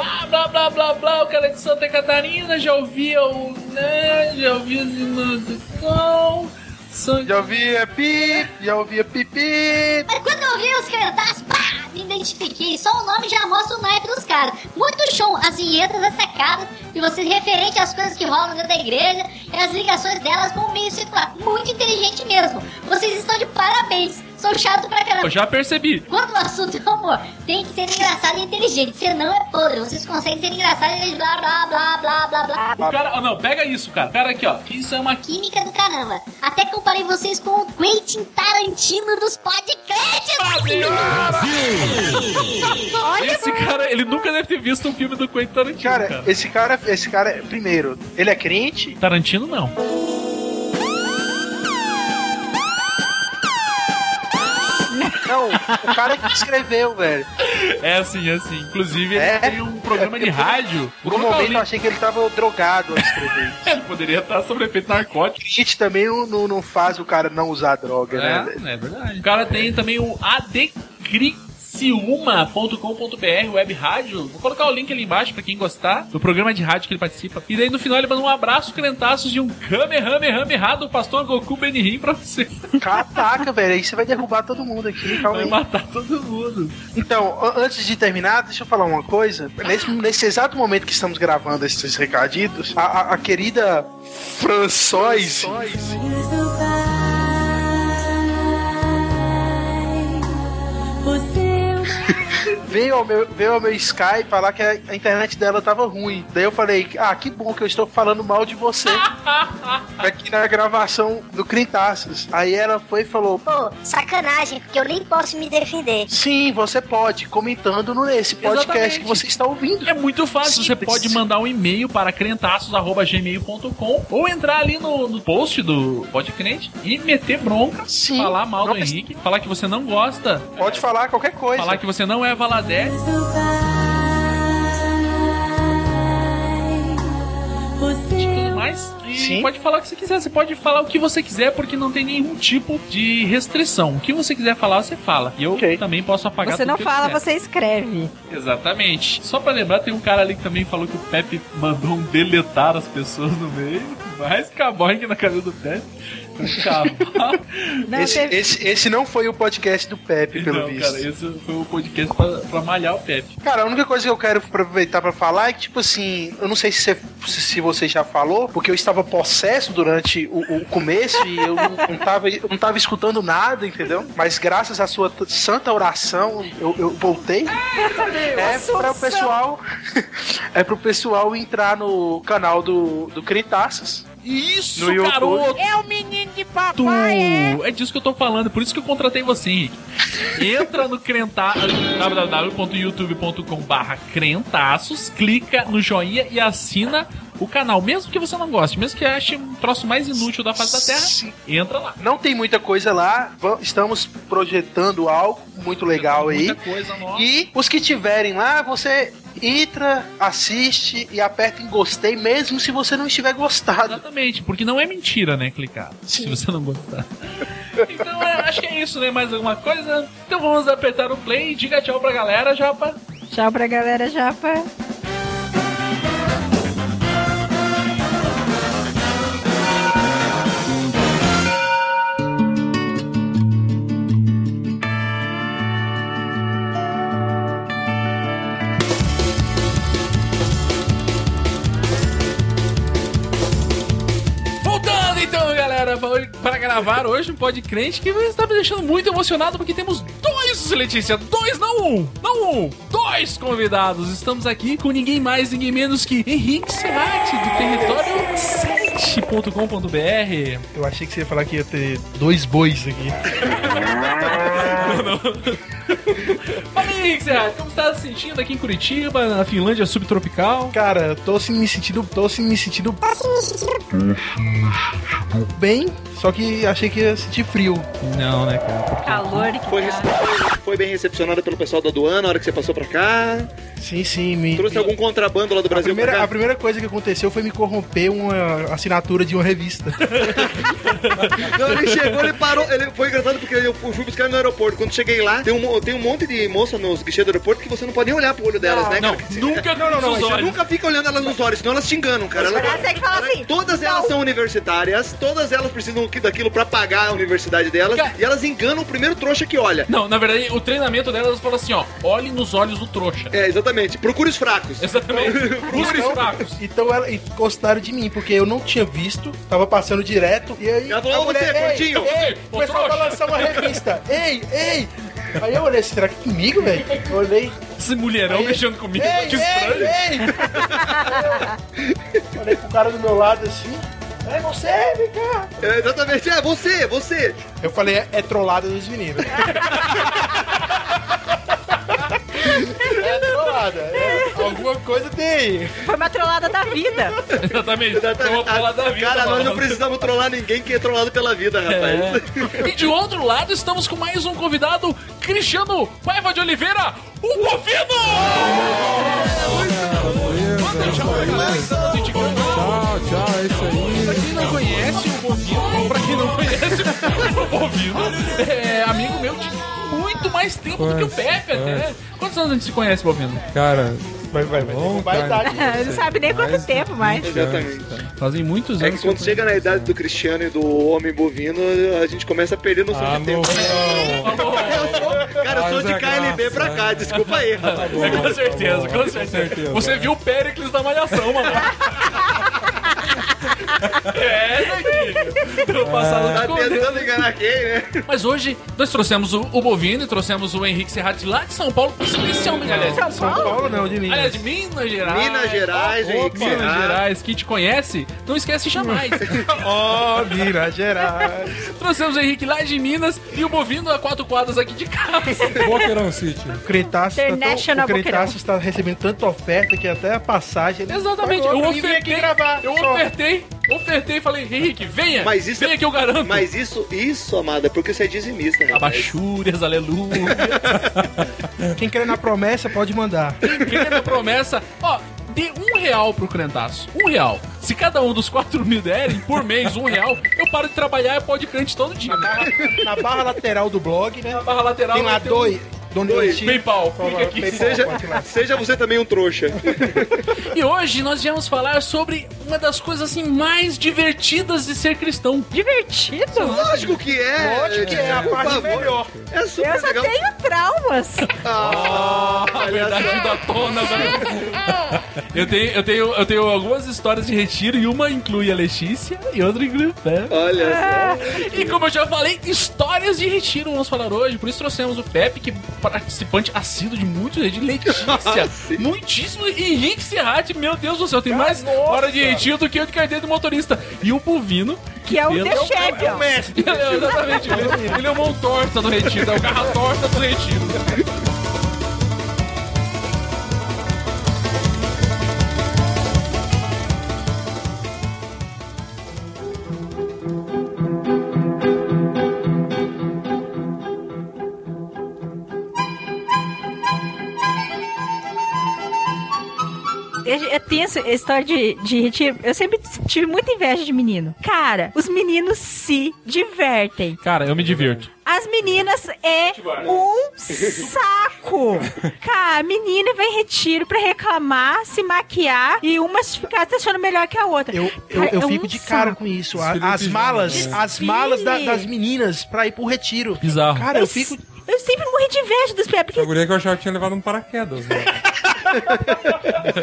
[SPEAKER 1] Blá, blá, blá, blá, blá, o cara é de Santa Catarina, já ouvia o, né, já ouvia o São...
[SPEAKER 5] Já ouvia pi, já ouvia pipi.
[SPEAKER 15] Mas quando eu vi os cantados, pá, me identifiquei. Só o nome já mostra o naipe dos caras. Muito show, as vinhetas, as sacadas de vocês referente às coisas que rolam dentro da igreja e as ligações delas com o meio secular. Muito inteligente mesmo. Vocês estão de parabéns. Sou chato pra caramba.
[SPEAKER 1] Eu já percebi.
[SPEAKER 15] Quando o assunto é amor, tem que ser engraçado e inteligente. Senão é podre. Vocês conseguem ser engraçados e blá blá blá blá blá blá.
[SPEAKER 1] O cara, ah, não, pega isso, cara. Cara aqui, ó. Isso é uma
[SPEAKER 15] Química do caramba. Até comparei vocês com o Quentin Tarantino dos podcasts. Olha,
[SPEAKER 1] Esse cara, ele nunca deve ter visto um filme do Quentin Tarantino,
[SPEAKER 5] Cara,
[SPEAKER 1] cara.
[SPEAKER 5] esse cara, esse cara, primeiro, ele é crente?
[SPEAKER 1] Tarantino não.
[SPEAKER 5] Não, o cara que escreveu, velho.
[SPEAKER 1] É assim, é assim. Inclusive, ele
[SPEAKER 5] É?
[SPEAKER 1] tem um programa de rádio.
[SPEAKER 5] Por um momento eu achei que ele tava drogado ao escrever.
[SPEAKER 1] Ele poderia estar sob efeito narcótico.
[SPEAKER 5] Crente também não, não, faz o cara não usar droga, né? velho?
[SPEAKER 1] É, é verdade. O cara tem também o adcriciuma.com.br, web rádio. Vou colocar o link ali embaixo pra quem gostar do programa de rádio que ele participa. E daí no final ele manda um abraço crentaços de um Kamehameha do pastor Goku Benihim pra você.
[SPEAKER 5] Caraca, velho, aí você vai derrubar todo mundo aqui, calma
[SPEAKER 1] Vai
[SPEAKER 5] aí.
[SPEAKER 1] matar todo mundo.
[SPEAKER 5] Então, an- antes de terminar, deixa eu falar uma coisa. Nesse, nesse exato momento que estamos gravando esses recaditos, a, a- a querida François veio ao, meu, veio ao meu Skype falar que a, internet dela tava ruim. Daí eu falei, ah, que bom que eu estou falando mal de você aqui na gravação do Crintaços. Aí ela foi e falou,
[SPEAKER 15] Pô, sacanagem, porque eu nem posso me defender.
[SPEAKER 5] sim, você pode, comentando no- nesse podcast
[SPEAKER 1] Exatamente.
[SPEAKER 5] que você está ouvindo.
[SPEAKER 1] É muito fácil, você pode mandar um e-mail para crentaços.gmail.com ou entrar ali no, no post do Podcrente e meter bronca, falar mal do Henrique, falar que você não gosta,
[SPEAKER 5] Pode falar qualquer coisa.
[SPEAKER 1] falar que você não é Valadez. tudo mais. E pode falar o que você quiser. Você pode falar o que você quiser, porque não tem nenhum tipo de restrição. O que você quiser falar, você fala. E eu também posso apagar
[SPEAKER 3] Você
[SPEAKER 1] tudo
[SPEAKER 3] não fala, você escreve.
[SPEAKER 1] Exatamente. Só pra lembrar, tem um cara ali que também falou que o Pepe mandou um deletar as pessoas no meio. Mais caborgue na cabeça do Pepe. Um cavalo.
[SPEAKER 5] esse, esse, esse não foi o podcast do Pepe, pelo
[SPEAKER 1] Não,
[SPEAKER 5] visto.
[SPEAKER 1] cara, esse foi o podcast pra, pra malhar o Pepe.
[SPEAKER 5] Cara, a única coisa que eu quero aproveitar pra falar é que, tipo assim, eu não sei se você, se- você já falou, porque eu estava possesso durante o, o começo e eu não, não tava, eu não tava escutando nada, entendeu? Mas graças à sua santa oração, eu, eu voltei. É para o pessoal. é pro pessoal entrar no canal do, do Critaças.
[SPEAKER 1] Isso,
[SPEAKER 5] no YouTube.
[SPEAKER 1] garoto!
[SPEAKER 3] É o menino de
[SPEAKER 1] Tu...
[SPEAKER 3] papai, é.
[SPEAKER 1] É disso que eu tô falando, por isso que eu contratei você, Henrique. Entra no crenta... www.youtube.com barra crentaços, clica no joinha e assina o canal, mesmo que você não goste, mesmo que ache um troço mais inútil da face da Terra, entra lá.
[SPEAKER 5] Não tem muita coisa lá, estamos projetando algo muito legal aí.
[SPEAKER 1] Muita coisa nova.
[SPEAKER 5] E os que tiverem lá, você entra, assiste e aperta em gostei, mesmo se você não estiver gostado.
[SPEAKER 1] Exatamente, porque não é mentira, né, clicar, se você não gostar. Então, é, acho que é isso, né? Mais alguma coisa? Então vamos apertar o play e diga tchau pra galera, Japa.
[SPEAKER 3] Tchau pra galera, Japa.
[SPEAKER 1] Para gravar hoje um podcast que está me deixando muito emocionado porque temos dois, Letícia, dois, não um, não um, dois convidados. Estamos aqui com ninguém mais, ninguém menos que Henrique Serrati, do território 7.com.br.
[SPEAKER 5] Eu achei que você ia falar que ia ter dois bois aqui.
[SPEAKER 1] Fala aí, Henrique Serrati, como está se sentindo aqui em Curitiba, na Finlândia subtropical?
[SPEAKER 5] Cara, tô assim me sentindo. Tô assim me sentindo. Bem, só que achei que ia sentir frio.
[SPEAKER 1] Não, né, cara?
[SPEAKER 3] Calor que
[SPEAKER 2] Foi,
[SPEAKER 3] tá.
[SPEAKER 2] foi bem recepcionada pelo pessoal da aduana na hora que você passou pra cá.
[SPEAKER 5] Sim, sim, me.
[SPEAKER 2] Trouxe algum contrabando lá do
[SPEAKER 5] A
[SPEAKER 2] Brasil pra
[SPEAKER 5] primeira,
[SPEAKER 2] cá?
[SPEAKER 5] a primeira coisa que aconteceu foi me corromper uma assinatura de uma revista.
[SPEAKER 2] Não, ele chegou, ele parou. Ele foi engraçado porque eu fui buscar no aeroporto. Quando cheguei lá, tem um, tem um monte de moça nos guichês do aeroporto que você não pode nem olhar pro olho delas, né,
[SPEAKER 1] não,
[SPEAKER 2] cara?
[SPEAKER 1] Nunca
[SPEAKER 2] não, não, não,
[SPEAKER 1] nos
[SPEAKER 2] Você
[SPEAKER 1] olhos.
[SPEAKER 2] nunca fica olhando elas nos olhos, senão elas te enganam, cara. Elas-
[SPEAKER 3] Mas você que fala assim.
[SPEAKER 2] Todas elas são universitárias, todas elas precisam daquilo pra pagar a universidade delas,
[SPEAKER 1] Cara-
[SPEAKER 2] e elas enganam o primeiro trouxa que olha.
[SPEAKER 1] Não, na verdade, o treinamento delas fala assim, ó, olhe nos olhos do trouxa.
[SPEAKER 2] É, exatamente. Procure os fracos.
[SPEAKER 1] Exatamente. Busca os fracos.
[SPEAKER 5] Então ela e gostaram de mim, porque eu não tinha visto, tava passando direto, e aí
[SPEAKER 2] Ela falou,
[SPEAKER 5] a
[SPEAKER 2] "Ô, você,
[SPEAKER 5] mulher, ei,
[SPEAKER 2] gordinho,
[SPEAKER 5] ei,
[SPEAKER 2] você,
[SPEAKER 5] o pessoal vai lançar uma revista. Ei, ei. Aí eu olhei, será que é comigo, velho? Eu olhei.
[SPEAKER 1] Esse mulherão
[SPEAKER 5] Aí-
[SPEAKER 1] mexendo comigo,
[SPEAKER 5] Ei,
[SPEAKER 1] que estranho.
[SPEAKER 5] ei, ei. Olhei pro cara do meu lado assim. É você, vem cá.
[SPEAKER 2] É, exatamente, é você, você.
[SPEAKER 5] Eu falei, é, é trollada dos meninos. é trollada. É, alguma coisa tem aí.
[SPEAKER 3] Foi uma trollada da vida.
[SPEAKER 1] Exatamente. Vamos falar da vida.
[SPEAKER 2] Cara, nós não precisamos trollar ninguém que é trollado pela vida, rapaz.
[SPEAKER 1] É. E de outro lado, estamos com mais um convidado, Cristiano Paiva de Oliveira, o Bovino!
[SPEAKER 4] Tchau, tchau, é isso aí.
[SPEAKER 1] Pra quem não conhece o Bovino, pra quem não conhece o Bovino, é amigo meu de muito mais tempo do que o Pepe até. Quantos anos a gente se conhece, Bovino?
[SPEAKER 4] Cara,
[SPEAKER 5] vai, vai, vai.
[SPEAKER 4] Bom,
[SPEAKER 5] vai dar.
[SPEAKER 3] não sabe nem quanto tempo mais.
[SPEAKER 2] Exatamente.
[SPEAKER 1] Fazem muitos
[SPEAKER 2] É
[SPEAKER 1] anos.
[SPEAKER 2] que quando chega na idade do Cristiano e do homem bovino, a gente começa a perder noção
[SPEAKER 4] Ah,
[SPEAKER 2] de tempo.
[SPEAKER 4] não.
[SPEAKER 2] Eu sou, cara, eu sou de
[SPEAKER 4] é
[SPEAKER 2] KLB pra cá, desculpa aí, rapaz.
[SPEAKER 1] É, com certeza, com certeza.
[SPEAKER 4] certeza.
[SPEAKER 1] Você viu o Péricles da Malhação, mano. é. Pelo passado
[SPEAKER 2] Tá
[SPEAKER 1] escondendo.
[SPEAKER 2] tentando enganar quem, né?
[SPEAKER 1] Mas hoje nós trouxemos o, o Bovino e trouxemos o Henrique Serrati lá de São Paulo, especialmente, aliás,
[SPEAKER 3] São
[SPEAKER 5] São
[SPEAKER 3] Paulo?
[SPEAKER 5] Paulo não, de Minas.
[SPEAKER 1] aliás, de Minas Gerais.
[SPEAKER 2] Minas Gerais,
[SPEAKER 1] Opa,
[SPEAKER 2] Henrique
[SPEAKER 1] Minas
[SPEAKER 2] Serrati.
[SPEAKER 1] Gerais, quem te conhece, não esquece jamais.
[SPEAKER 5] Ó, Minas Gerais.
[SPEAKER 1] trouxemos o Henrique lá de Minas e o Bovino a quatro quadras aqui de casa.
[SPEAKER 4] Boqueirão City.
[SPEAKER 5] O Crentaço tá tão- o Crentaço está recebendo tanta oferta que até a passagem.
[SPEAKER 1] Exatamente, eu ofertei,
[SPEAKER 5] aqui gravar.
[SPEAKER 1] eu
[SPEAKER 5] só.
[SPEAKER 1] ofertei, ofertei e falei, Henrique, venha,
[SPEAKER 2] Mas isso
[SPEAKER 1] venha
[SPEAKER 2] é-
[SPEAKER 1] que eu garanto.
[SPEAKER 2] Mas isso, isso, amada, é porque você é dizimista.
[SPEAKER 1] Abachúrias, aleluia.
[SPEAKER 5] Quem quer na promessa pode mandar.
[SPEAKER 1] Quem na promessa, ó, dê um real pro crentaço. Um real. Se cada um dos quatro mil derem por mês um real, eu paro de trabalhar e pode crente todo dia.
[SPEAKER 5] Na barra, na barra lateral do blog, né?
[SPEAKER 1] Na barra lateral
[SPEAKER 5] Tem lá
[SPEAKER 1] vai ter
[SPEAKER 5] dois. Donate.
[SPEAKER 1] PayPal,
[SPEAKER 5] favor,
[SPEAKER 1] aqui.
[SPEAKER 5] PayPal,
[SPEAKER 2] Seja, seja você também um trouxa.
[SPEAKER 1] E hoje nós viemos falar sobre uma das coisas assim mais divertidas de ser cristão.
[SPEAKER 3] Divertido?
[SPEAKER 2] Lógico que é.
[SPEAKER 5] Lógico que é a
[SPEAKER 2] Por
[SPEAKER 5] parte
[SPEAKER 2] favor.
[SPEAKER 5] melhor.
[SPEAKER 2] É super
[SPEAKER 3] Eu só
[SPEAKER 2] legal.
[SPEAKER 3] tenho traumas.
[SPEAKER 1] Ah, a
[SPEAKER 2] olha
[SPEAKER 1] verdade
[SPEAKER 2] só.
[SPEAKER 1] da tona agora. Eu tenho, eu, tenho, eu tenho algumas histórias de retiro e uma inclui a Letícia e outra inclui o Pepe.
[SPEAKER 2] Olha
[SPEAKER 1] E como eu já falei, histórias de retiro vamos falar hoje. Por isso trouxemos o Pepe, que é participante assíduo de muitos retiros. Letícia,
[SPEAKER 2] Sim.
[SPEAKER 1] muitíssimo. E Henrique Serrati, meu Deus do céu, tem mais hora de retiro do que eu de carteira de motorista. E o Bovino,
[SPEAKER 3] Que é o The
[SPEAKER 5] É o
[SPEAKER 3] Champion.
[SPEAKER 5] mestre.
[SPEAKER 1] Ele é, exatamente, ele, ele é o mão torta do retiro, é o garra torta do retiro.
[SPEAKER 3] Eu, eu tenho essa história de, de retiro. Eu sempre tive muita inveja de menino. Cara, os meninos se divertem.
[SPEAKER 1] Cara, eu me divirto.
[SPEAKER 3] As meninas é um saco. Cara, a menina vai em retiro pra reclamar, se maquiar e uma ficar se achando melhor que a outra.
[SPEAKER 5] Eu, eu,
[SPEAKER 3] Cara,
[SPEAKER 5] eu
[SPEAKER 3] é
[SPEAKER 5] fico
[SPEAKER 3] um
[SPEAKER 5] de cara
[SPEAKER 3] saco.
[SPEAKER 5] com isso. A-
[SPEAKER 4] Desfile
[SPEAKER 5] as malas, as malas da- das meninas pra ir pro retiro.
[SPEAKER 1] Bizarro.
[SPEAKER 5] Cara, eu fico.
[SPEAKER 3] Eu sempre morri de inveja dos pés, porque
[SPEAKER 4] A guria que eu achava que tinha levado um paraquedas. Né?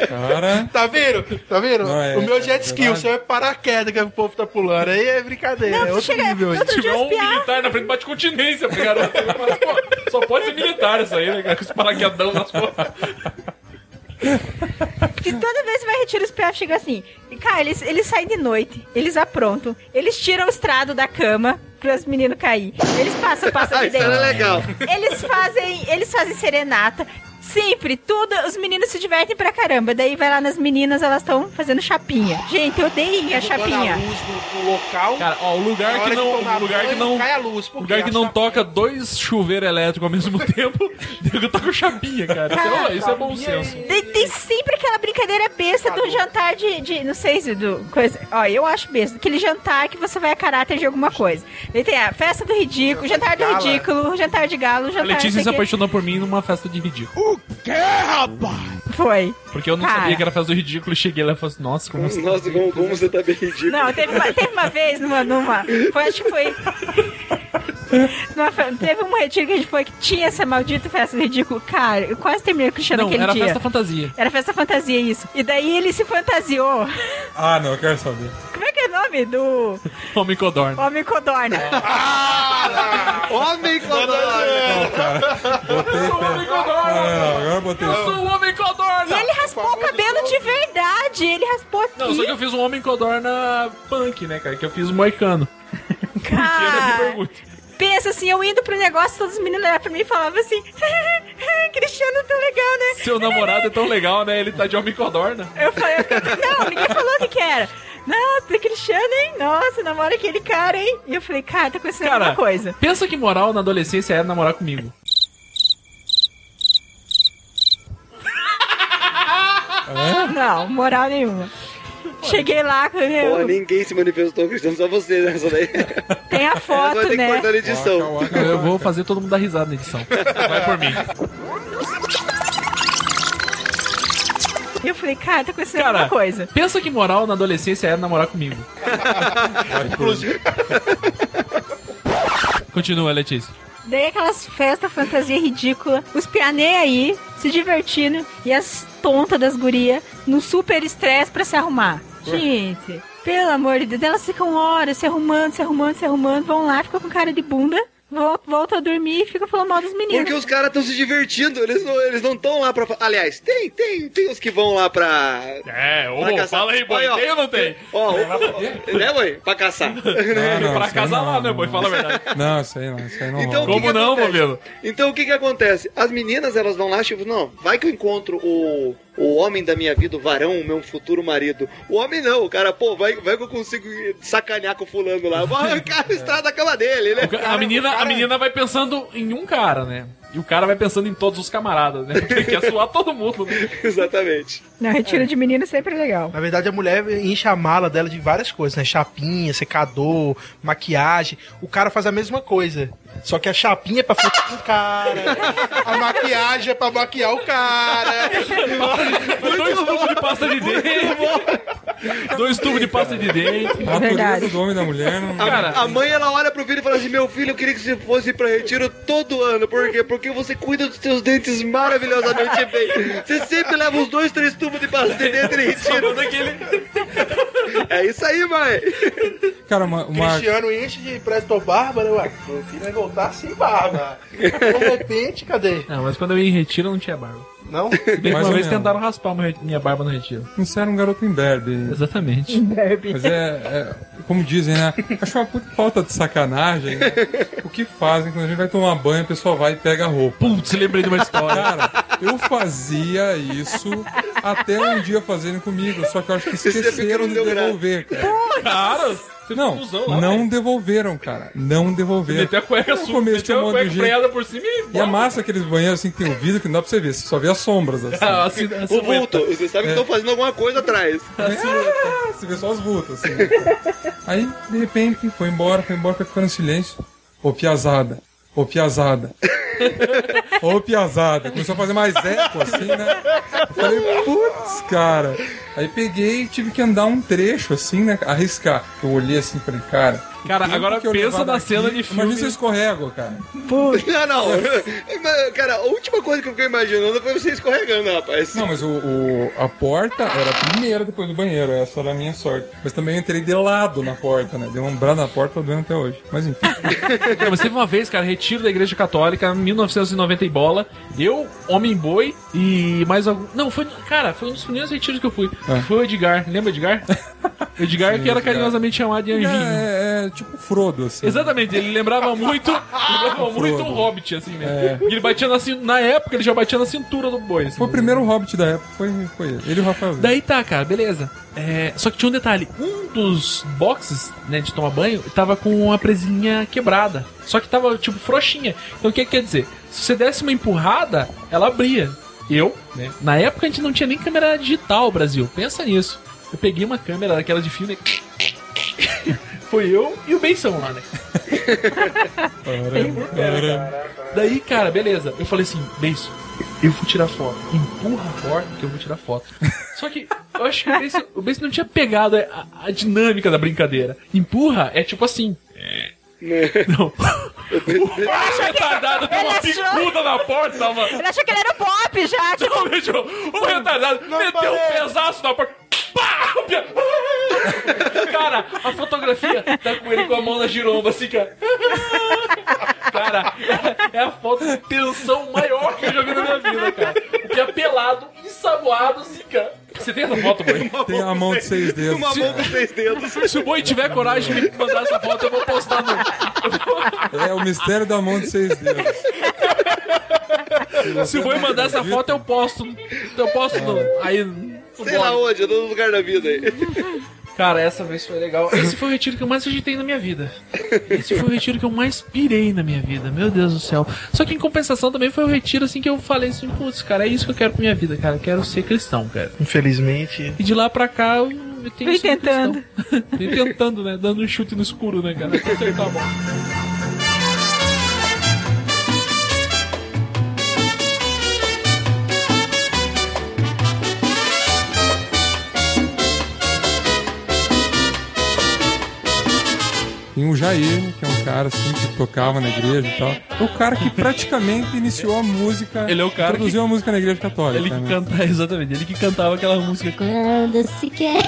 [SPEAKER 4] Cara.
[SPEAKER 5] Tá vendo? Tá vendo?
[SPEAKER 4] Não, é-
[SPEAKER 5] o meu jet ski, o seu é paraquedas que o povo tá pulando. Aí é brincadeira.
[SPEAKER 3] Não,
[SPEAKER 5] é outro
[SPEAKER 3] chega-
[SPEAKER 5] nível.
[SPEAKER 1] Se tiver um
[SPEAKER 3] espiar.
[SPEAKER 1] militar na frente, bate continência pro garoto. Mas, pô, só pode ser militar isso aí, né, cara? Com esse paraquedão nas costas.
[SPEAKER 3] Porque toda vez que vai retirar os pés, chega assim. E, cara, eles, eles saem de noite, eles aprontam, eles tiram o estrado da cama para os meninos cair. Eles passam, passam de
[SPEAKER 2] Isso era
[SPEAKER 3] dentro.
[SPEAKER 2] legal.
[SPEAKER 3] Eles fazem, eles fazem serenata. Sempre, tudo, os meninos se divertem pra caramba. Daí vai lá nas meninas, elas estão fazendo chapinha. Gente, eu odeio a
[SPEAKER 5] Botando a
[SPEAKER 3] chapinha.
[SPEAKER 5] luz no, no local.
[SPEAKER 1] Cara, ó, o lugar que não. O lugar que não.
[SPEAKER 5] Cai a luz. Por
[SPEAKER 1] Lugar que
[SPEAKER 5] A
[SPEAKER 1] não toca dois chuveiros elétricos ao mesmo tempo, nego tá com chapinha, cara. Isso é, isso é bom senso.
[SPEAKER 3] Tem, tem sempre aquela brincadeira besta do jantar de, de- Não sei se do. Coisa. Ó, eu acho besta. Aquele jantar que você vai a caráter de alguma coisa. Ele tem a festa do ridículo, jantar do ridículo, jantar de galo,
[SPEAKER 1] A
[SPEAKER 3] jantar.
[SPEAKER 1] Letícia
[SPEAKER 3] não
[SPEAKER 1] se apaixonou por mim numa festa de ridículo. quero, rapaz!
[SPEAKER 3] Foi.
[SPEAKER 1] Porque eu não
[SPEAKER 3] Cara.
[SPEAKER 1] sabia que era festa do ridículo e cheguei lá e falei assim, nossa, como assim?
[SPEAKER 2] Nossa, como, como você tá bem ridículo.
[SPEAKER 3] Não, teve uma, teve uma vez numa, numa. Foi, acho que foi. numa teve um retiro que a gente foi que tinha essa maldita festa do ridículo. Cara, eu quase terminei com o Cristiano
[SPEAKER 1] Não,
[SPEAKER 3] naquele
[SPEAKER 1] era
[SPEAKER 3] dia.
[SPEAKER 1] festa fantasia.
[SPEAKER 3] Era festa fantasia, isso. E daí ele se fantasiou.
[SPEAKER 4] Ah, não, eu quero saber.
[SPEAKER 3] Como é que é o nome do
[SPEAKER 1] Homem codorna.
[SPEAKER 3] Homem Codorna?
[SPEAKER 2] Homem codorna!
[SPEAKER 4] Botei pé. Ah, agora eu botei.
[SPEAKER 1] Eu sou o Homem codorna!
[SPEAKER 3] E ele raspou o cabelo de verdade. Ele raspou aqui.
[SPEAKER 1] Não, só que eu fiz um Homem codorna punk, né, cara? Que eu fiz um moicano.
[SPEAKER 3] Cara, pensa assim, eu indo pro negócio, todos os meninos olhavam pra mim e falavam assim: Cristiano tão legal, né?
[SPEAKER 1] Seu namorado é tão legal, né? Ele tá de Homem codorna.
[SPEAKER 3] Eu falei, eu fiquei, não, ninguém falou o que, que era. Nossa, Cristiano, hein? Nossa, namora aquele cara, hein? E eu falei, cara, tá acontecendo
[SPEAKER 1] Cara,
[SPEAKER 3] alguma coisa.
[SPEAKER 1] pensa que moral na adolescência era namorar comigo.
[SPEAKER 3] Não, moral nenhuma. Cheguei lá,
[SPEAKER 2] Pô,
[SPEAKER 3] meu,
[SPEAKER 2] ninguém se manifestou, Cristiano, só você nessa daí.
[SPEAKER 3] tem a foto,
[SPEAKER 2] vai ter que
[SPEAKER 3] né?
[SPEAKER 2] cortar na edição.
[SPEAKER 1] Eu vou fazer todo mundo dar risada na edição. Vai por mim.
[SPEAKER 3] E eu falei, cara, tá acontecendo
[SPEAKER 1] Cara,
[SPEAKER 3] alguma coisa.
[SPEAKER 1] pensa que moral na adolescência era namorar comigo.
[SPEAKER 5] Inclusive.
[SPEAKER 1] Continua, Letícia.
[SPEAKER 3] Daí aquelas festas fantasia ridícula, os pianê aí, se divertindo, e as tontas das gurias no super estresse pra se arrumar. Gente, pelo amor de Deus, elas ficam horas se arrumando, se arrumando, se arrumando, vão lá, ficam com cara de bunda, vol- voltam a dormir e ficam falando mal dos meninos.
[SPEAKER 2] Porque os caras estão se divertindo, eles não eles não estão lá pra. Aliás, tem, tem, tem os que vão lá pra.
[SPEAKER 1] É, ô,
[SPEAKER 2] pra caçar.
[SPEAKER 1] fala aí, boi,
[SPEAKER 2] ó.
[SPEAKER 1] tem ou não tem?
[SPEAKER 2] Ó, ó, né, boi? Pra caçar.
[SPEAKER 4] Não, não,
[SPEAKER 1] pra casar lá,
[SPEAKER 4] não,
[SPEAKER 1] né, boi? Fala a verdade.
[SPEAKER 4] Não, isso aí não, isso aí não
[SPEAKER 2] Então,
[SPEAKER 4] rola.
[SPEAKER 2] o que que acontece? Então o que que acontece? As meninas elas vão lá, tipo, não, vai que eu encontro o, o homem da minha vida, o varão, o meu futuro marido. O homem não, o cara, pô, vai, vai que eu consigo sacanear com o fulano lá. Vou arrancar a estrada da cama dele, né?
[SPEAKER 1] O ca- a, menina, a menina vai pensando em um cara, né? E o cara vai pensando em todos os camaradas, né? Porque quer suar todo mundo. Né?
[SPEAKER 2] Exatamente.
[SPEAKER 3] Não, retiro de menino sempre é legal.
[SPEAKER 5] Na verdade, a mulher enche a mala dela de várias coisas, né? Chapinha, secador, maquiagem. O cara faz a mesma coisa. Só que a chapinha é pra fuder o cara. A maquiagem é pra maquiar o cara.
[SPEAKER 1] Dois tubos de pasta de dente. Dois tubos de pasta de dente.
[SPEAKER 4] A natureza do homem e da mulher não.
[SPEAKER 2] A, a mãe ela olha pro filho e fala assim: Meu filho, eu queria que você fosse pra retiro todo ano. Por quê? Porque você cuida dos seus dentes maravilhosamente bem. Você sempre leva uns dois, três tubos de pasta de dente em retiro. É isso aí, mãe.
[SPEAKER 4] Cara, uma. uma...
[SPEAKER 5] Cristiano enche de Presto Barba, né? Ué, meu filho vai voltar sem barba. De repente, cadê?
[SPEAKER 1] Não, mas quando eu ia em retiro, não tinha barba.
[SPEAKER 5] Não?
[SPEAKER 1] Se bem que uma vez tentaram raspar minha barba no retiro.
[SPEAKER 4] Você era um garoto imberbe.
[SPEAKER 1] Exatamente.
[SPEAKER 4] Mas é, é, como dizem, né? Acho uma puta falta de sacanagem, né? O que fazem quando a gente vai tomar banho, a pessoa vai e pega a roupa.
[SPEAKER 1] Putz, lembrei de uma história.
[SPEAKER 4] Cara, eu fazia isso até um dia fazerem comigo, só que eu acho que esqueceram de devolver, cara.
[SPEAKER 1] Cara, você
[SPEAKER 4] Não, não
[SPEAKER 1] velho.
[SPEAKER 4] devolveram, cara. Não devolveram.
[SPEAKER 1] Meteu a cueca
[SPEAKER 4] No começo tinha um
[SPEAKER 1] a
[SPEAKER 4] monte de gente.
[SPEAKER 1] por cima e...
[SPEAKER 4] E a massa aqueles banheiros assim que tem o vidro que não dá pra você ver, você só vê as sombras assim.
[SPEAKER 1] Ah, assim, assim,
[SPEAKER 2] O vulto, você sabe que estão fazendo alguma coisa atrás.
[SPEAKER 4] Ah, você vê só as vultas, assim. Aí, de repente, foi embora, foi embora, foi ficando em silêncio. Ô, piazada. Ô, piazada. Ô, piazada. Começou a fazer mais eco, assim, né? Eu falei, putz, cara. Aí peguei e tive que andar um trecho, assim, né? Arriscar. Eu olhei assim e falei, cara.
[SPEAKER 1] Cara,
[SPEAKER 4] tempo
[SPEAKER 1] agora
[SPEAKER 4] que eu
[SPEAKER 1] pensa na
[SPEAKER 4] daqui,
[SPEAKER 1] cena de filme.
[SPEAKER 4] Imagina se eu escorrego, cara.
[SPEAKER 2] Não, não. Mas, Cara, a última coisa que eu fiquei imaginando foi você escorregando, rapaz.
[SPEAKER 4] Não, mas o, o- a porta era a primeira depois do banheiro, essa era a minha sorte. Mas também eu entrei de lado na porta, né? Dei um brado na porta, tô doendo até hoje. Mas enfim.
[SPEAKER 1] Não, mas teve uma vez, cara, retiro da Igreja Católica, 1990 e bola. Eu, Homem Boi e mais algum. Não, foi. Cara, foi um dos primeiros retiros que eu fui.
[SPEAKER 4] Ah.
[SPEAKER 1] Foi o Edgar. Lembra Edgar? Edgar
[SPEAKER 4] Sim,
[SPEAKER 1] que era
[SPEAKER 4] Edgar.
[SPEAKER 1] carinhosamente chamado de Anjinho.
[SPEAKER 4] É, é tipo Frodo, assim.
[SPEAKER 1] Exatamente, ele lembrava muito. lembrava muito um hobbit, assim mesmo.
[SPEAKER 4] É.
[SPEAKER 1] E ele batia na Na época, ele já batia na cintura do boi. Assim,
[SPEAKER 4] Foi o primeiro Hobbit da época, foi, foi ele. Ele e o Rafael.
[SPEAKER 1] Daí tá, cara, beleza. É, só que tinha um detalhe: um dos boxes, né, de tomar banho, tava com a presilhinha quebrada. Só que tava, tipo, frouxinha. Então o que que quer dizer? Se você desse uma empurrada, ela abria. Eu, né? Na época a gente não tinha nem câmera digital, Brasil. Pensa nisso. Eu peguei uma câmera daquela de filme. Foi eu e o Benção lá, né? Daí, cara, beleza. Eu falei assim, Benção, eu vou tirar foto. Empurra a porta que eu vou tirar foto. Só que eu acho que o Benção, o Benção não tinha pegado a, a dinâmica da brincadeira. Empurra é tipo assim. Não. O retardado deu uma picuda na porta, mano.
[SPEAKER 3] Ele achou que ele era o Pop já, tipo...
[SPEAKER 1] Não, bicho, o retardado meteu um pesaço na porta. Pá! Cara, a fotografia tá com ele com a mão na giromba, assim, cara. Cara, é, é a foto de tensão maior que eu joguei na minha vida, cara. O que é pelado, ensaboado, assim, cara. Você tem essa foto, boi?
[SPEAKER 4] Tem a mão de seis dedos.
[SPEAKER 2] Uma mão com seis dedos.
[SPEAKER 1] Se o boi tiver coragem de me mandar essa foto, eu vou postar no.
[SPEAKER 4] É o mistério da mão de seis dedos.
[SPEAKER 1] Se o boi mandar essa foto, eu posto. Eu posto no. Aí. no
[SPEAKER 2] Sei lá onde, eu tô no lugar da vida aí.
[SPEAKER 1] Cara, essa vez foi legal. Esse foi o retiro que eu mais agitei na minha vida. Esse foi o retiro que eu mais pirei na minha vida. Meu Deus do céu. Só que em compensação também foi o retiro assim que eu falei assim, putz, cara, é isso que eu quero pra minha vida, cara. Eu quero ser cristão, cara.
[SPEAKER 5] Infelizmente.
[SPEAKER 1] E de lá pra cá eu, eu tenho
[SPEAKER 3] Vem
[SPEAKER 1] sido
[SPEAKER 3] tentando.
[SPEAKER 1] cristão. Vem tentando, né? Dando um chute no escuro, né, cara? Até acertar a bola.
[SPEAKER 4] Que é um cara assim que tocava na igreja e tal. É o cara que praticamente iniciou a música.
[SPEAKER 1] Ele é o cara
[SPEAKER 4] Introduziu a música na igreja católica.
[SPEAKER 1] Ele que
[SPEAKER 4] né?
[SPEAKER 1] canta, exatamente, ele que cantava aquela música.
[SPEAKER 14] Quando se quer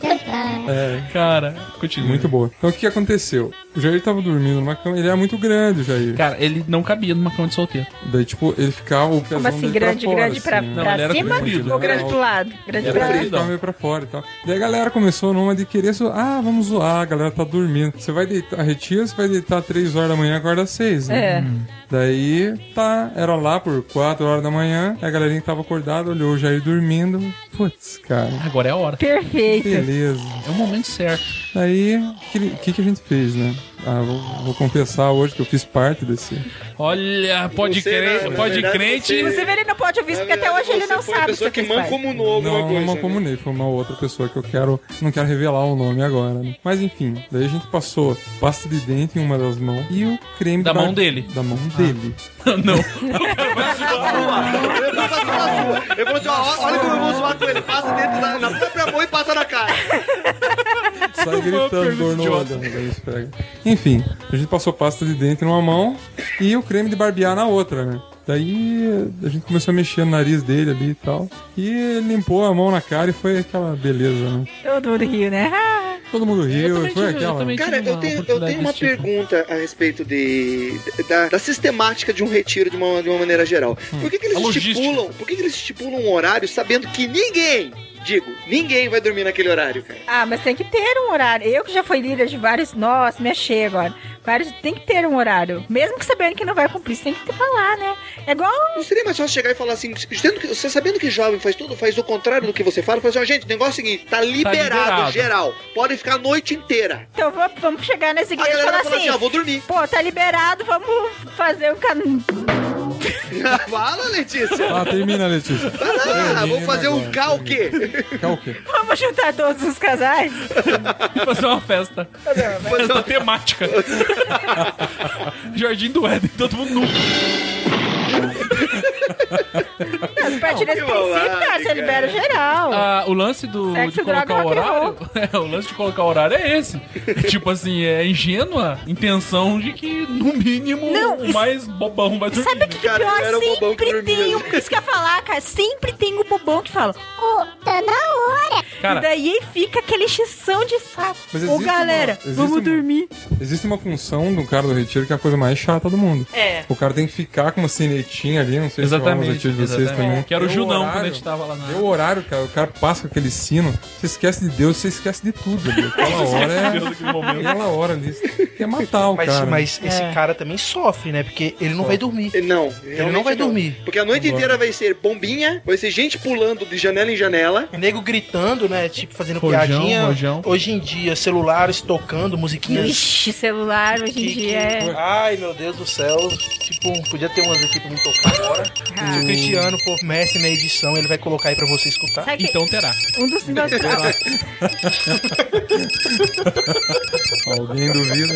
[SPEAKER 14] cantar.
[SPEAKER 4] É,
[SPEAKER 1] Cara, continua.
[SPEAKER 4] muito boa. Então o que que aconteceu? O Jair tava dormindo numa cama, ele era muito grande, o Jair.
[SPEAKER 1] Cara, ele não cabia numa cama de solteiro.
[SPEAKER 4] Daí, tipo, ele ficava o pezão
[SPEAKER 3] Como assim,
[SPEAKER 4] dele
[SPEAKER 3] grande,
[SPEAKER 4] pra fora,
[SPEAKER 3] grande pra,
[SPEAKER 4] assim, né?
[SPEAKER 1] Não,
[SPEAKER 3] pra
[SPEAKER 1] ele era
[SPEAKER 3] cima
[SPEAKER 1] comprido,
[SPEAKER 3] ou
[SPEAKER 4] ele
[SPEAKER 3] grande pro lado? Grande
[SPEAKER 4] Era
[SPEAKER 3] pra
[SPEAKER 4] ele
[SPEAKER 3] lado.
[SPEAKER 4] ficava meio pra fora e tal. Daí a galera começou numa de querer. Ah, vamos zoar, a galera tá dormindo. Você vai deitar, retira, você vai deitar 3 horas da manhã, acorda 6, né?
[SPEAKER 3] É.
[SPEAKER 4] Daí, tá, era lá por 4 horas da manhã, a galerinha que tava acordada olhou o Jair dormindo. Putz, cara,
[SPEAKER 1] Agora é a hora.
[SPEAKER 3] Perfeito.
[SPEAKER 4] beleza.
[SPEAKER 1] É o momento certo.
[SPEAKER 4] Daí, o que, que, que a gente fez, né? Ah, vou, vou confessar hoje que eu fiz parte desse.
[SPEAKER 1] Olha, pode
[SPEAKER 2] Você,
[SPEAKER 1] crer,
[SPEAKER 2] né, na
[SPEAKER 1] pode
[SPEAKER 2] verdade,
[SPEAKER 1] crente.
[SPEAKER 2] você-
[SPEAKER 3] Inclusive, ele não pode ouvir isso, porque até hoje ele não
[SPEAKER 2] foi a
[SPEAKER 3] sabe
[SPEAKER 2] pessoa
[SPEAKER 3] você
[SPEAKER 2] que mancomunou alguma
[SPEAKER 4] Não,
[SPEAKER 2] coisa.
[SPEAKER 4] não
[SPEAKER 2] né?
[SPEAKER 4] comunei, foi uma outra pessoa que eu quero. Não quero revelar o nome agora, né? Mas enfim, daí a gente passou pasta de dente em uma das mãos e o creme
[SPEAKER 1] Da
[SPEAKER 4] de
[SPEAKER 1] mão dele.
[SPEAKER 4] Da mão dele.
[SPEAKER 1] não.
[SPEAKER 2] Eu vou fazer uma sua. Eu vou dizer, ó, olha como eu vou zoar com ele. Passa dentro da na própria mão e passa na cara.
[SPEAKER 4] Sai gritando dor no olho. Enfim, a gente passou pasta de dente numa mão e o creme de barbear na outra, né? Daí a gente começou a mexer no nariz dele ali e tal. E ele limpou a mão na cara e foi aquela beleza, né?
[SPEAKER 3] Todo mundo riu, né?
[SPEAKER 4] Todo mundo riu, foi
[SPEAKER 1] tive- eu
[SPEAKER 4] aquela.
[SPEAKER 1] também
[SPEAKER 2] Cara, eu tenho, eu tenho uma
[SPEAKER 1] tipo.
[SPEAKER 2] pergunta a respeito de, da, da sistemática de um retiro de uma, de uma maneira geral. Por que, que eles estipulam? Por que, que eles estipulam um horário sabendo que ninguém, digo, ninguém vai dormir naquele horário, cara?
[SPEAKER 3] Ah, mas tem que ter um horário. Eu que já fui líder de vários. Nossa, me achei agora. Vários, tem que ter um horário. Mesmo que sabendo que não vai cumprir, você tem que falar, né? É igual.
[SPEAKER 2] Não seria mais fácil chegar e falar assim, que- você sabendo que jovem faz tudo, faz o contrário do que você fala, fala assim, ó, gente, o negócio é o seguinte, tá liberado,
[SPEAKER 1] liberado.
[SPEAKER 2] geral. Podem ficar a noite inteira.
[SPEAKER 3] Então vamos, chegar nessa
[SPEAKER 2] A
[SPEAKER 3] igreja e
[SPEAKER 2] galera
[SPEAKER 3] falar assim:
[SPEAKER 2] assim, ó, vou dormir.
[SPEAKER 3] pô, tá liberado, vamos fazer o caminho.
[SPEAKER 2] Fala, Letícia.
[SPEAKER 4] Ah, termina, Letícia.
[SPEAKER 2] Lá,
[SPEAKER 4] Termina
[SPEAKER 2] vamos fazer um
[SPEAKER 4] agora,
[SPEAKER 2] calque.
[SPEAKER 4] Quer o quê?
[SPEAKER 3] Vamos juntar todos os casais.
[SPEAKER 1] Fazer uma festa. Festa temática. Jardim do Éden, todo mundo nu.
[SPEAKER 3] Mas a partir desse
[SPEAKER 2] que
[SPEAKER 3] princípio,
[SPEAKER 2] maldade,
[SPEAKER 3] cara, você libera geral.
[SPEAKER 1] Ah, o lance do,
[SPEAKER 3] Sexo,
[SPEAKER 1] de colocar
[SPEAKER 3] droga,
[SPEAKER 1] o horário. É, o lance de colocar o horário é esse. tipo assim, é ingênua intenção de que, no mínimo,
[SPEAKER 3] Não,
[SPEAKER 1] o
[SPEAKER 3] isso-
[SPEAKER 1] mais bobão vai dormir.
[SPEAKER 3] Sabe o que, que
[SPEAKER 2] Cara, eu
[SPEAKER 3] pior?
[SPEAKER 2] o
[SPEAKER 3] Sempre tem um. Isso que eu ia falar, cara. Sempre tem o bobão que fala.
[SPEAKER 14] Ô, tá na hora.
[SPEAKER 1] Cara,
[SPEAKER 3] e daí fica aquela exceção de saco. Ô, galera,
[SPEAKER 4] uma-
[SPEAKER 3] vamos
[SPEAKER 4] uma-
[SPEAKER 3] dormir.
[SPEAKER 4] Existe uma função do cara do retiro que é a coisa mais chata do mundo.
[SPEAKER 3] É.
[SPEAKER 4] O cara tem que ficar com uma sinetinha ali, não sei nos
[SPEAKER 1] exatamente.
[SPEAKER 4] retiros de vocês
[SPEAKER 1] exatamente.
[SPEAKER 4] também.
[SPEAKER 1] Que era o Junão
[SPEAKER 4] horário,
[SPEAKER 1] quando a gente tava lá na.
[SPEAKER 4] Deu o horário, cara. O cara passa com aquele sino. Você esquece de Deus, você esquece de tudo. ali. Aquela hora é. Aquela hora ali. Você quer matar o
[SPEAKER 5] Mas,
[SPEAKER 4] cara.
[SPEAKER 5] mas esse
[SPEAKER 3] É.
[SPEAKER 5] cara também sofre, né? Porque ele não vai dormir.
[SPEAKER 2] Não,
[SPEAKER 5] Ele não vai dormir.
[SPEAKER 2] Porque a noite inteira vai ser bombinha, vai ser gente pulando de janela em janela.
[SPEAKER 5] Nego gritando, né? Tipo, fazendo
[SPEAKER 1] Rojão,
[SPEAKER 5] piadinha.
[SPEAKER 1] rojão.
[SPEAKER 5] Hoje em dia, celulares tocando musiquinhas.
[SPEAKER 3] Ixi, celular hoje em dia é.
[SPEAKER 5] Ai, meu Deus do céu. Tipo, podia ter umas aqui pra me tocar agora. Se o Cristiano for mestre na edição, ele vai colocar aí pra você escutar.
[SPEAKER 3] Sabe que
[SPEAKER 1] Então terá.
[SPEAKER 3] um dos nossos.
[SPEAKER 4] Alguém duvida.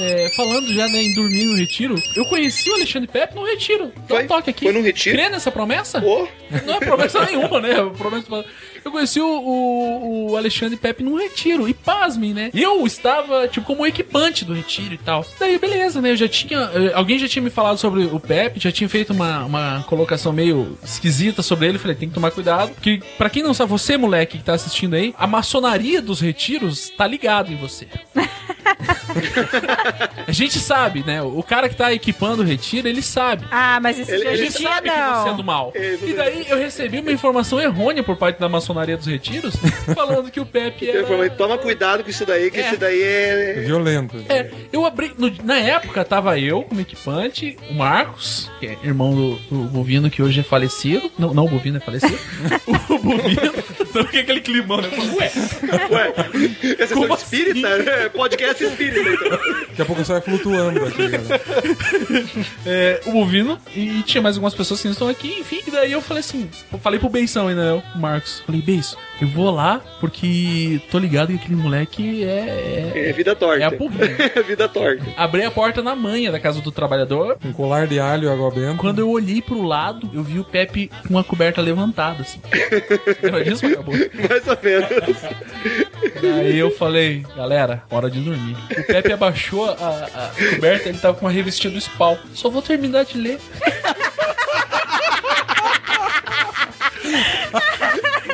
[SPEAKER 1] É, falando já né, em dormir no retiro, eu conheci o Alexandre Pepe no retiro. Dá um
[SPEAKER 2] Foi?
[SPEAKER 1] toque aqui.
[SPEAKER 2] Foi no retiro?
[SPEAKER 1] Crê nessa promessa?
[SPEAKER 2] Ô,
[SPEAKER 1] Não é promessa nenhuma, né? Promessa... Eu conheci o, o, o Alexandre Pepe num retiro. E pasmem, né? Eu estava, tipo, como equipante do retiro e tal. Daí, beleza, né? Eu já tinha. eh, Alguém já tinha me falado sobre o Pepe, já tinha feito uma, uma colocação meio esquisita sobre ele. Falei, tem que tomar cuidado. Que, pra quem não sabe, você, moleque, que tá assistindo aí, a maçonaria dos retiros tá ligado em você. A gente sabe, né? O cara que tá equipando o retiro, ele sabe.
[SPEAKER 3] Ah, mas esse
[SPEAKER 1] Ele, ele
[SPEAKER 3] não tinha,
[SPEAKER 1] sabe que você é
[SPEAKER 3] não.
[SPEAKER 1] do mal. E daí eu recebi uma informação errônea por parte da maçonaria dos retiros, falando que o Pepe
[SPEAKER 2] Ele
[SPEAKER 1] era...
[SPEAKER 2] falou, toma cuidado com isso daí, que
[SPEAKER 1] É.
[SPEAKER 2] isso daí é.
[SPEAKER 4] Violento.
[SPEAKER 1] É, eu abri. no- na época tava eu como equipante, o Marcos, que é irmão do, do Bovino, que hoje é falecido. Não, não o Bovino é falecido. o Bovino. Então fica aquele climão, né? Eu falo, Ué,
[SPEAKER 2] Ué, é
[SPEAKER 1] Como
[SPEAKER 2] seu espírita? É, podcast espírita, então.
[SPEAKER 4] Daqui a pouco você vai flutuando aqui, galera.
[SPEAKER 1] é, o Bovino e tinha mais algumas pessoas que não estão aqui, enfim. E daí eu falei assim, eu falei pro Benção ainda, né, o Marcos. Falei, Benção, eu vou lá porque tô ligado que aquele moleque é.
[SPEAKER 2] É vida torta.
[SPEAKER 1] É a porrinha.
[SPEAKER 2] É vida torta.
[SPEAKER 1] Abri a porta na manha da casa do trabalhador.
[SPEAKER 4] Um colar de alho e água benta.
[SPEAKER 1] Quando eu olhei pro lado, eu vi o Pepe com uma coberta levantada, assim. Lembra disso, vagabundo?
[SPEAKER 2] Mais ou menos.
[SPEAKER 1] Aí eu falei, galera, hora de dormir. O Pepe abaixou a, a coberta, ele tava com uma revistinha do Spawn. Só vou terminar de ler.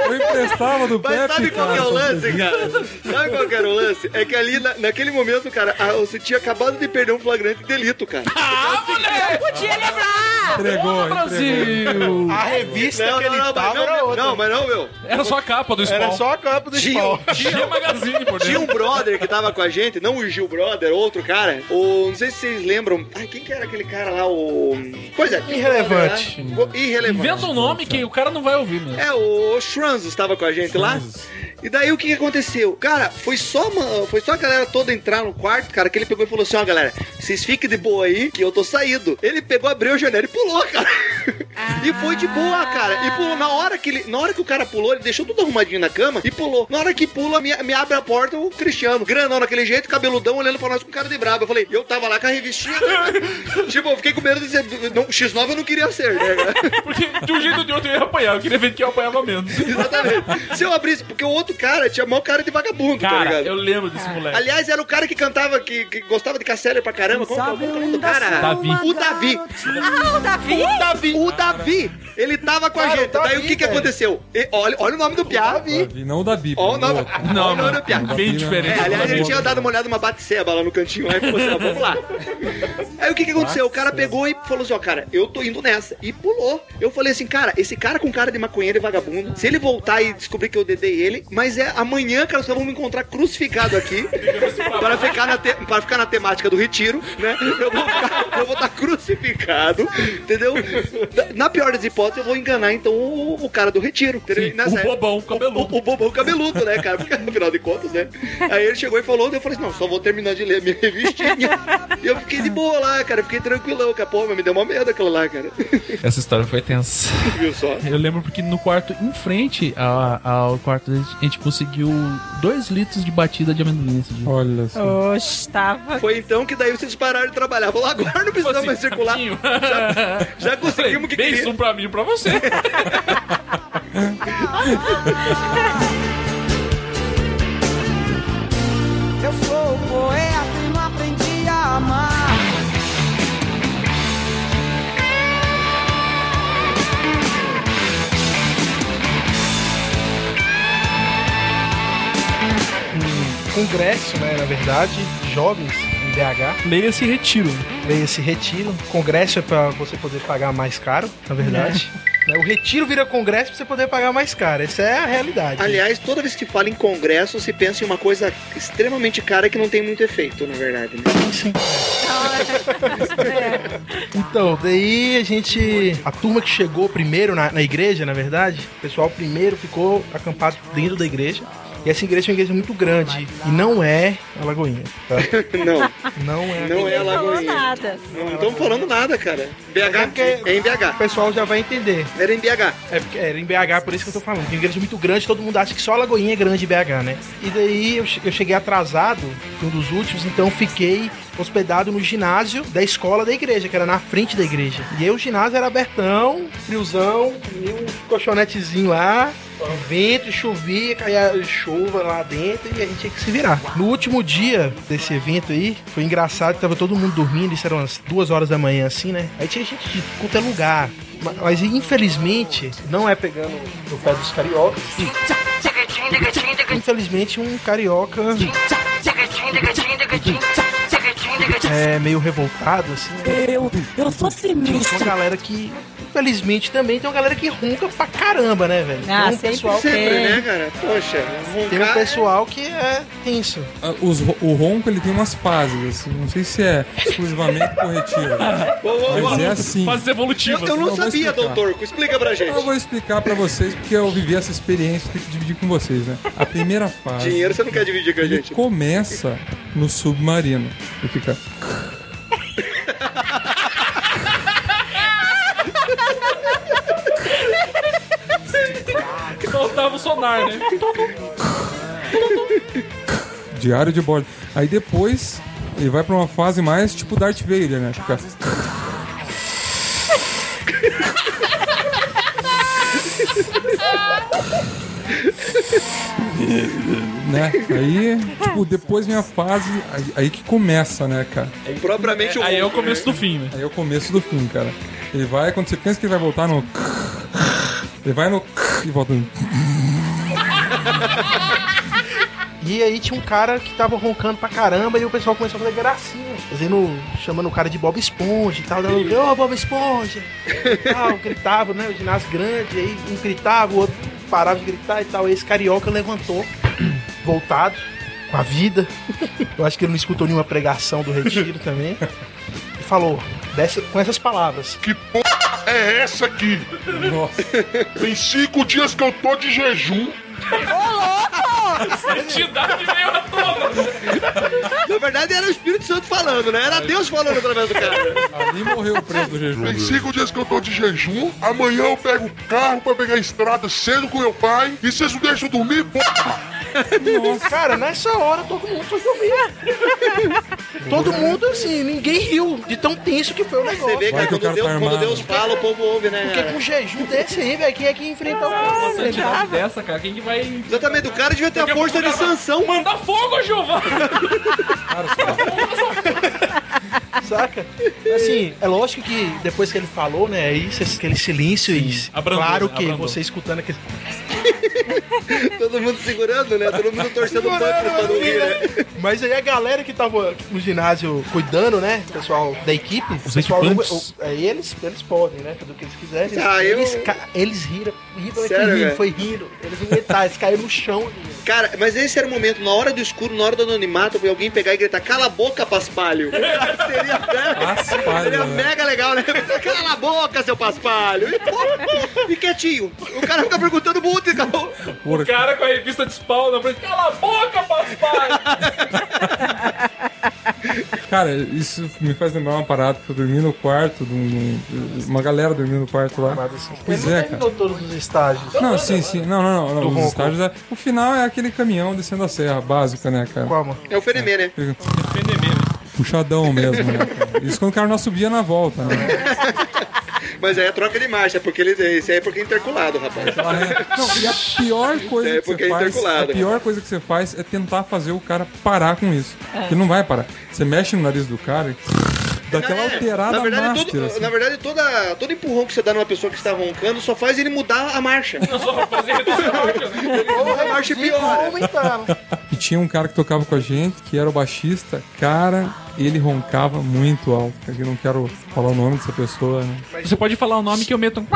[SPEAKER 4] Eu emprestava do
[SPEAKER 2] Mas
[SPEAKER 4] Pepe,
[SPEAKER 2] sabe qual
[SPEAKER 4] cara.
[SPEAKER 2] que é o lance, cara? Sabe qual que era o lance? É que ali, na- naquele momento, cara, a- você tinha acabado de perder um flagrante delito, cara.
[SPEAKER 1] Ah, moleque!
[SPEAKER 3] Podia lembrar!
[SPEAKER 4] Entregou.
[SPEAKER 1] Brasil!
[SPEAKER 5] A revista
[SPEAKER 2] Não,
[SPEAKER 5] que
[SPEAKER 2] não,
[SPEAKER 5] ele
[SPEAKER 2] não,
[SPEAKER 5] tava
[SPEAKER 2] mas
[SPEAKER 5] era
[SPEAKER 2] não,
[SPEAKER 5] outra.
[SPEAKER 2] não, mas não, meu.
[SPEAKER 1] Era só a capa do Spawn.
[SPEAKER 5] Era só a capa do
[SPEAKER 2] Tinha,
[SPEAKER 5] Spawn.
[SPEAKER 1] Tinha magazine por
[SPEAKER 2] Tinha um
[SPEAKER 1] dentro.
[SPEAKER 2] brother que tava com a gente, não o Gil Brother, outro cara. O, não sei se vocês lembram. Ai, quem que era aquele cara lá? O. Pois é.
[SPEAKER 5] Irrelevante.
[SPEAKER 2] O- Irrelevante.
[SPEAKER 1] Inventa um nome que o cara não vai ouvir mesmo.
[SPEAKER 2] É, o Estava com a gente lá. E daí o que, que aconteceu? Cara, foi só, uma, foi só a galera toda entrar no quarto, cara, que ele pegou e falou assim: ó, galera, vocês fiquem de boa aí, que eu tô saído. Ele pegou, abriu a janela e pulou, cara. e foi de boa, cara. E pulou. Na hora, que ele, na hora que o cara pulou, ele deixou tudo arrumadinho na cama e pulou. Na hora que pula, me, me abre a porta o Cristiano. Grandão daquele jeito, cabeludão, olhando pra nós com cara de brabo. Eu falei, eu tava lá com a revistinha. tipo, eu fiquei com medo de dizer, não, X9 eu não queria ser, né, cara?
[SPEAKER 1] Porque de um jeito ou de outro eu ia apanhar. Eu queria ver que eu apanhava menos.
[SPEAKER 2] Exatamente. Se eu abrisse, porque o outro cara tinha maior cara de vagabundo, tá
[SPEAKER 1] Cara,
[SPEAKER 2] ligado?
[SPEAKER 1] eu lembro desse moleque.
[SPEAKER 2] Aliás, era o cara que cantava, que, que gostava de Cassélia pra caramba. Como que é o nome do cara?
[SPEAKER 1] Davi.
[SPEAKER 2] O Davi.
[SPEAKER 3] Ah, o Davi?
[SPEAKER 2] O Davi. O Davi. Ele tava com a gente.
[SPEAKER 5] o
[SPEAKER 2] Daí
[SPEAKER 5] Davi,
[SPEAKER 2] o que que aconteceu? E- olha, olha o nome do Piá.
[SPEAKER 4] Davi, Não o da Bíblia.
[SPEAKER 2] Ó o nome,
[SPEAKER 4] outro.
[SPEAKER 2] olha
[SPEAKER 1] Não,
[SPEAKER 2] o nome
[SPEAKER 1] não.
[SPEAKER 2] do Piá.
[SPEAKER 1] Bem diferente.
[SPEAKER 2] É, aliás, ele
[SPEAKER 4] Davi.
[SPEAKER 2] tinha dado uma olhada numa bateceba lá no cantinho e falou assim: ó, vamos lá. Aí o que que aconteceu? O cara pegou e falou assim: ó, cara, eu tô indo nessa. E pulou. Eu falei assim, cara, esse cara com cara de maconheiro e vagabundo, se ele voltar e descobrir que eu dedei ele, mas é amanhã, cara, vocês vão me encontrar crucificado aqui para ficar na, te- para ficar na temática do retiro, né? Eu vou ficar, eu vou estar crucificado, entendeu? Na pior das hipóteses, eu vou enganar então o, o cara do retiro?
[SPEAKER 1] Sim,
[SPEAKER 2] nessa
[SPEAKER 1] o
[SPEAKER 2] época-
[SPEAKER 1] bobão cabeludo.
[SPEAKER 2] o, o bobão cabeludo, né, cara? Porque afinal de contas, né? Aí ele chegou e falou, eu falei assim, não, só vou terminar de ler minha revistinha. e eu fiquei de boa lá, cara, fiquei tranquilão, cara. Pô, mas me deu uma merda aquilo lá, cara.
[SPEAKER 1] Essa história foi tensa.
[SPEAKER 2] Viu só?
[SPEAKER 1] Eu lembro porque no quarto em frente ao, ao quarto a gente conseguiu 2 litros de batida de amendoim esse dia.
[SPEAKER 4] Olha só.
[SPEAKER 3] Oxe, tava.
[SPEAKER 2] Foi então que daí vocês pararam de trabalhar. Falou, agora não precisamos mais circular.
[SPEAKER 1] Rapidinho.
[SPEAKER 2] Já conseguimos o que
[SPEAKER 1] Bem,
[SPEAKER 2] queria.
[SPEAKER 1] um pra mim e pra você.
[SPEAKER 5] Congresso, né, na verdade, de jovens em BH.
[SPEAKER 1] Leia esse retiro.
[SPEAKER 5] Leia esse retiro. Congresso é pra você poder pagar mais caro, na verdade. Né, O retiro vira congresso pra você poder pagar mais caro. Essa é a realidade.
[SPEAKER 2] Aliás, toda vez que fala em congresso, se pensa em uma coisa extremamente cara que não tem muito efeito, na verdade. Né?
[SPEAKER 5] Sim. Então, daí a gente. A turma que chegou primeiro na, na igreja, na verdade, o pessoal primeiro ficou acampado dentro da igreja. E essa igreja é uma igreja muito grande. E não é a Lagoinha. Tá?
[SPEAKER 2] Não,
[SPEAKER 5] Não é a
[SPEAKER 2] não é a
[SPEAKER 3] Ninguém falou
[SPEAKER 2] Lagoinha.
[SPEAKER 3] nada.
[SPEAKER 2] Não estamos falando nada, cara. BH
[SPEAKER 5] porque
[SPEAKER 2] é em
[SPEAKER 5] O
[SPEAKER 2] BH.
[SPEAKER 5] pessoal já vai entender.
[SPEAKER 2] Era em BH.
[SPEAKER 5] É porque era em BH, por isso que eu tô falando. Porque a igreja é muito grande, todo mundo acha que só a Lagoinha é grande em BH, né? E daí eu cheguei atrasado, um dos últimos, então fiquei hospedado no ginásio da escola da igreja, que era na frente da igreja. E aí o ginásio era abertão, friozão, e um colchonetezinho lá. Vento, chovia, caía chuva lá dentro e a gente tinha que se virar. No último dia desse evento aí, foi engraçado, tava todo mundo dormindo, isso eram umas duas horas da manhã assim, né? Aí tinha gente de qualquer lugar. Ma- Mas infelizmente, não é pegando no pé dos cariocas. Infelizmente, um carioca é meio revoltado, assim.
[SPEAKER 9] Eu, eu sou
[SPEAKER 5] Tem uma
[SPEAKER 9] sinistro.
[SPEAKER 5] galera que, infelizmente, também tem uma galera que ronca pra caramba, né, velho?
[SPEAKER 3] Ah,
[SPEAKER 5] tem um
[SPEAKER 3] sempre
[SPEAKER 5] pessoal
[SPEAKER 2] Sempre,
[SPEAKER 3] tem.
[SPEAKER 2] né, cara? Poxa,
[SPEAKER 5] Tem um
[SPEAKER 2] roncar-
[SPEAKER 5] pessoal que é tenso.
[SPEAKER 4] Ah, os o ronco ele tem umas fases, assim. Não sei se é exclusivamente corretivo. mas é assim.
[SPEAKER 1] Fases evolutivas.
[SPEAKER 2] Eu, eu não
[SPEAKER 4] Eu
[SPEAKER 2] sabia, doutor. Explica pra gente.
[SPEAKER 4] Eu vou explicar pra vocês porque eu vivi essa experiência, tenho que dividir com vocês, né? A primeira fase.
[SPEAKER 2] Dinheiro você não quer dividir com a gente.
[SPEAKER 4] começa no submarino e fica.
[SPEAKER 1] Faltava o sonar, né?
[SPEAKER 4] Diário de bordo. Aí depois ele vai pra uma fase mais tipo Darth Vader, né? Fica. né? Aí, tipo, depois vem a fase. Aí, aí que começa, né, cara?
[SPEAKER 2] Propriamente o
[SPEAKER 1] Aí é o começo
[SPEAKER 2] né?
[SPEAKER 1] do fim, né?
[SPEAKER 4] Aí é o começo do fim, cara. Ele vai, quando você pensa que ele vai voltar no. Ele vai no. E volta no.
[SPEAKER 5] E aí tinha um cara que tava roncando pra caramba e o pessoal começou a fazer gracinha. Fazendo, chamando o cara de Bob Esponja e tal. Dando, Ô, Bob Esponja! E tal, gritava, né? O ginásio grande, aí um gritava, o outro parava de gritar e tal. Aí esse carioca levantou, voltado, com a vida. Eu acho que ele não escutou nenhuma pregação do retiro também. E falou, dessa, com essas palavras.
[SPEAKER 16] Que porra é essa aqui?
[SPEAKER 4] Nossa.
[SPEAKER 16] Tem cinco dias que eu tô de jejum.
[SPEAKER 1] Santidade veio à tona.
[SPEAKER 2] Na verdade era o Espírito Santo falando, né? Era Deus falando através do cara.
[SPEAKER 4] Ali morreu o preço do jejum.
[SPEAKER 16] Tem cinco dias que eu tô de jejum. Amanhã eu pego o carro pra pegar a estrada cedo com meu pai. E vocês não deixam dormir, porra?
[SPEAKER 5] Nossa, cara, nessa hora todo mundo foi dormir. todo mundo, assim, ninguém riu de tão tenso que foi o negócio.
[SPEAKER 2] Você vê, cara,
[SPEAKER 4] que
[SPEAKER 2] quando
[SPEAKER 4] cara
[SPEAKER 2] Deus,
[SPEAKER 4] tá
[SPEAKER 2] quando. Deus fala, o povo ouve, né?
[SPEAKER 5] Porque com um jejum desse aí, velho, quem é que ia enfrentar o
[SPEAKER 1] Uma
[SPEAKER 5] cara?
[SPEAKER 1] santidade dessa, cara. Quem que vai.
[SPEAKER 2] Exatamente, o cara devia ter a
[SPEAKER 1] Daqui a
[SPEAKER 2] força de
[SPEAKER 1] cara
[SPEAKER 2] sanção.
[SPEAKER 1] Manda fogo, Giovanni!
[SPEAKER 5] Saca? Assim, é lógico que depois que ele falou, né, aí cê- aquele silêncio e
[SPEAKER 1] abrandou,
[SPEAKER 5] claro
[SPEAKER 1] né?
[SPEAKER 5] que
[SPEAKER 1] Abrandou.
[SPEAKER 5] você escutando aquele...
[SPEAKER 2] Todo mundo segurando, né? Todo mundo torcendo o banco pra não rir, né?
[SPEAKER 5] Mas aí a galera que tava no ginásio cuidando, né, o pessoal da equipe, o
[SPEAKER 1] Os
[SPEAKER 5] pessoal,
[SPEAKER 1] equipantes.
[SPEAKER 5] o- é, eles, eles podem, né, fazer o que eles quiserem.
[SPEAKER 2] Ah, eu-
[SPEAKER 5] eles, ca- eles riram, riram,
[SPEAKER 2] Sério, velho?
[SPEAKER 5] foi rindo. Eles não aguentaram, eles caíram no chão.
[SPEAKER 2] Cara, mas esse era o momento, na hora do escuro, na hora do anonimato, pra alguém pegar e gritar, cala a boca, paspalho. seria,
[SPEAKER 4] Paspalho,
[SPEAKER 2] seria
[SPEAKER 4] né?
[SPEAKER 2] mega legal, né? Cala a boca, seu paspalho. E, pô, e quietinho. O cara fica perguntando muito, cara.
[SPEAKER 1] O cara com a revista de spawn na frente. Cala a boca, papai!
[SPEAKER 4] Cara, isso me faz lembrar uma parada que eu dormi no quarto de um- uma galera dormindo no quarto lá. Pois
[SPEAKER 5] Ele
[SPEAKER 4] é,
[SPEAKER 5] não
[SPEAKER 4] cara.
[SPEAKER 5] terminou todos os estágios.
[SPEAKER 4] Não, sim, sim. Não, não, não. não. Os estágios é- O final é aquele caminhão descendo a serra, básica, né, cara?
[SPEAKER 5] Como?
[SPEAKER 2] É o Fenemê, né?
[SPEAKER 4] Puxadão mesmo, né? cara? Isso quando o cara não subia na volta, né?
[SPEAKER 2] Mas aí é troca de marcha, porque ele, esse aí é porque é interculado, rapaz.
[SPEAKER 4] Não, e a pior coisa
[SPEAKER 2] É,
[SPEAKER 4] que você
[SPEAKER 2] é
[SPEAKER 4] faz, a pior coisa que você faz é tentar fazer o cara parar com isso. Porque não vai parar. Você mexe no nariz do cara e dá aquela
[SPEAKER 2] É,
[SPEAKER 4] alterada
[SPEAKER 2] na verdade,
[SPEAKER 4] master,
[SPEAKER 2] todo,
[SPEAKER 4] assim.
[SPEAKER 2] na verdade toda, todo empurrão que você dá numa pessoa que está roncando só faz ele mudar a marcha.
[SPEAKER 1] Só pra fazer reduzir a marcha?
[SPEAKER 2] Ou a marcha piora.
[SPEAKER 4] E tinha um cara que tocava com a gente, que era o baixista. Cara, ele roncava muito alto. Aqui não quero falar o nome dessa pessoa, né?
[SPEAKER 1] Você pode falar o nome que eu meto um.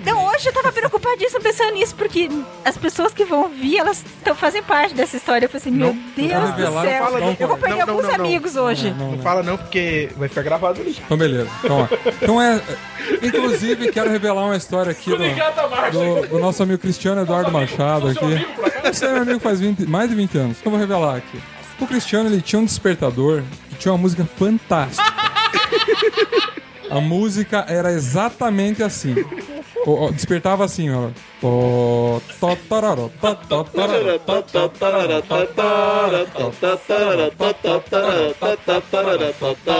[SPEAKER 3] Então hoje eu tava preocupadíssima pensando nisso, porque as pessoas que vão ouvir, elas tão, fazem parte dessa história. Eu falei assim, meu Deus do céu.
[SPEAKER 4] não fala, não
[SPEAKER 3] eu vou perder
[SPEAKER 5] Não, não,
[SPEAKER 3] alguns
[SPEAKER 5] não, não.
[SPEAKER 3] amigos hoje.
[SPEAKER 5] Não fala não, porque vai ficar gravado ali.
[SPEAKER 4] Então, beleza. Então, ó. então é. Inclusive, quero revelar uma história aqui do, do, do nosso amigo Cristiano Eduardo Machado aqui. Esse é meu amigo faz 20 mais de 20 anos. Eu vou revelar aqui. O Cristiano ele tinha um despertador tinha uma música fantástica. A música era exatamente assim. O- o- despertava assim, ó.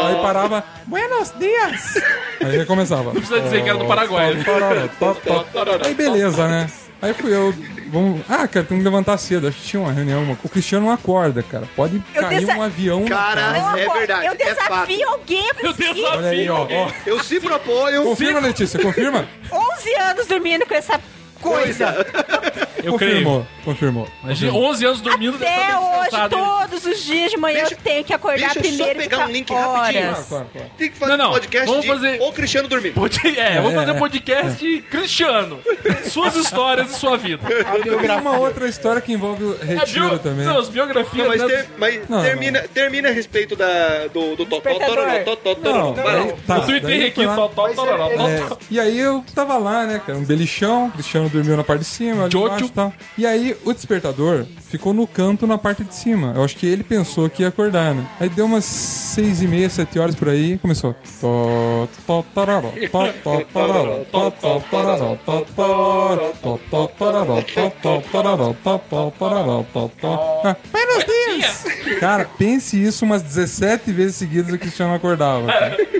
[SPEAKER 4] Aí parava, buenos dias! Aí começava. Não
[SPEAKER 1] precisa dizer que era do Paraguai?
[SPEAKER 4] Aí beleza, né? Aí fui eu, vamos. Ah, cara, tem que levantar cedo. Acho que tinha uma reunião. uma- O Cristiano não acorda, cara. Pode
[SPEAKER 3] Eu
[SPEAKER 4] cair
[SPEAKER 3] desa-
[SPEAKER 4] um avião.
[SPEAKER 2] Cara, é verdade.
[SPEAKER 3] Eu
[SPEAKER 2] é
[SPEAKER 3] desafio
[SPEAKER 2] fato.
[SPEAKER 3] alguém a conseguir
[SPEAKER 4] Olha aí, ó. ó.
[SPEAKER 2] Eu se proponho.
[SPEAKER 4] Confirma, Letícia, confirma?
[SPEAKER 3] 11 anos dormindo com essa coisa.
[SPEAKER 1] Eu
[SPEAKER 4] confirmou, confirmou.
[SPEAKER 1] Imagina,
[SPEAKER 4] confirmou.
[SPEAKER 1] 11 anos dormindo,
[SPEAKER 3] Até
[SPEAKER 1] estar
[SPEAKER 3] hoje, todos os dias de manhã eu tenho que acordar
[SPEAKER 2] Deixa eu
[SPEAKER 3] primeiro
[SPEAKER 2] só
[SPEAKER 3] e
[SPEAKER 2] pegar
[SPEAKER 3] ficar
[SPEAKER 2] um link rapidinho.
[SPEAKER 3] horas.
[SPEAKER 4] Claro, claro.
[SPEAKER 2] Tem que fazer
[SPEAKER 1] Não, não,
[SPEAKER 2] um podcast
[SPEAKER 1] vamos
[SPEAKER 2] de
[SPEAKER 1] fazer-
[SPEAKER 2] o Cristiano dormindo.
[SPEAKER 1] Pod- É, vamos
[SPEAKER 4] É,
[SPEAKER 1] fazer
[SPEAKER 4] é.
[SPEAKER 1] um podcast Cristiano. Suas histórias e sua vida.
[SPEAKER 4] Tem uma outra história que envolve o
[SPEAKER 1] É
[SPEAKER 4] retiro
[SPEAKER 1] bio-
[SPEAKER 4] também.
[SPEAKER 1] Não, as biografias.
[SPEAKER 2] Não, mas,
[SPEAKER 1] né?
[SPEAKER 2] ter- mas
[SPEAKER 4] Não,
[SPEAKER 2] termina, termina a respeito da, do, do Totó. Tororó, Totó, Tororó.
[SPEAKER 4] Não,
[SPEAKER 2] Vai lá.
[SPEAKER 4] aí, tá,
[SPEAKER 1] o Twitter
[SPEAKER 4] daí
[SPEAKER 1] aqui,
[SPEAKER 4] foi lá.
[SPEAKER 1] tó, tó, tororó, tó,
[SPEAKER 4] É,
[SPEAKER 1] tó.
[SPEAKER 4] e aí eu tava lá, né, cara, um belichão, o Cristiano dormiu na parte de cima, ali Embaixo e aí o despertador ficou no canto na parte de cima. Eu acho que ele pensou que ia acordar, né? Aí deu umas seis e meia, sete horas por aí, começou. Ah, Buenos dias! Cara, pense isso umas 17 vezes seguidas o Cristiano acordava, cara.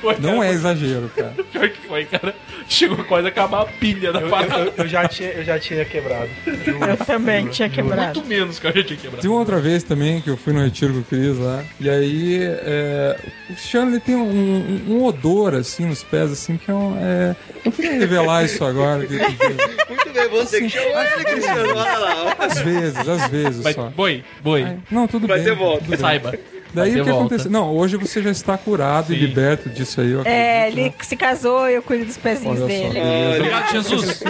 [SPEAKER 1] Foi,
[SPEAKER 4] Não é exagero, cara.
[SPEAKER 1] Pior que foi, cara. Chegou quase a acabar a pilha da
[SPEAKER 5] Eu,
[SPEAKER 1] parada.
[SPEAKER 5] eu- eu já tinha, eu já tinha quebrado.
[SPEAKER 3] Eu também tinha quebrado.
[SPEAKER 1] Muito menos que a gente tinha quebrado.
[SPEAKER 4] Teve uma outra vez também que eu fui no retiro com o Cris lá. E aí, é, o Cristiano ele tem um, um- um odor assim nos pés, assim, que é um. É, eu queria revelar isso agora. que- que-
[SPEAKER 2] Muito bem, você que chamou ele, Cristiano. Olha lá.
[SPEAKER 4] às vezes, às vezes
[SPEAKER 1] Vai,
[SPEAKER 4] só.
[SPEAKER 1] boi, boi.
[SPEAKER 4] Não, tudo
[SPEAKER 2] Vai
[SPEAKER 4] bem.
[SPEAKER 2] ter volta.
[SPEAKER 4] tudo bem.
[SPEAKER 1] Saiba.
[SPEAKER 4] Daí o que
[SPEAKER 1] volta.
[SPEAKER 4] aconteceu? Não, hoje você já está curado e
[SPEAKER 1] Sim.
[SPEAKER 4] liberto disso aí. Eu
[SPEAKER 3] É,
[SPEAKER 4] acredito,
[SPEAKER 3] ele
[SPEAKER 4] né?
[SPEAKER 3] se casou e eu cuido dos pezinhos
[SPEAKER 4] Olha só.
[SPEAKER 3] dele.
[SPEAKER 1] Obrigado, Jesus.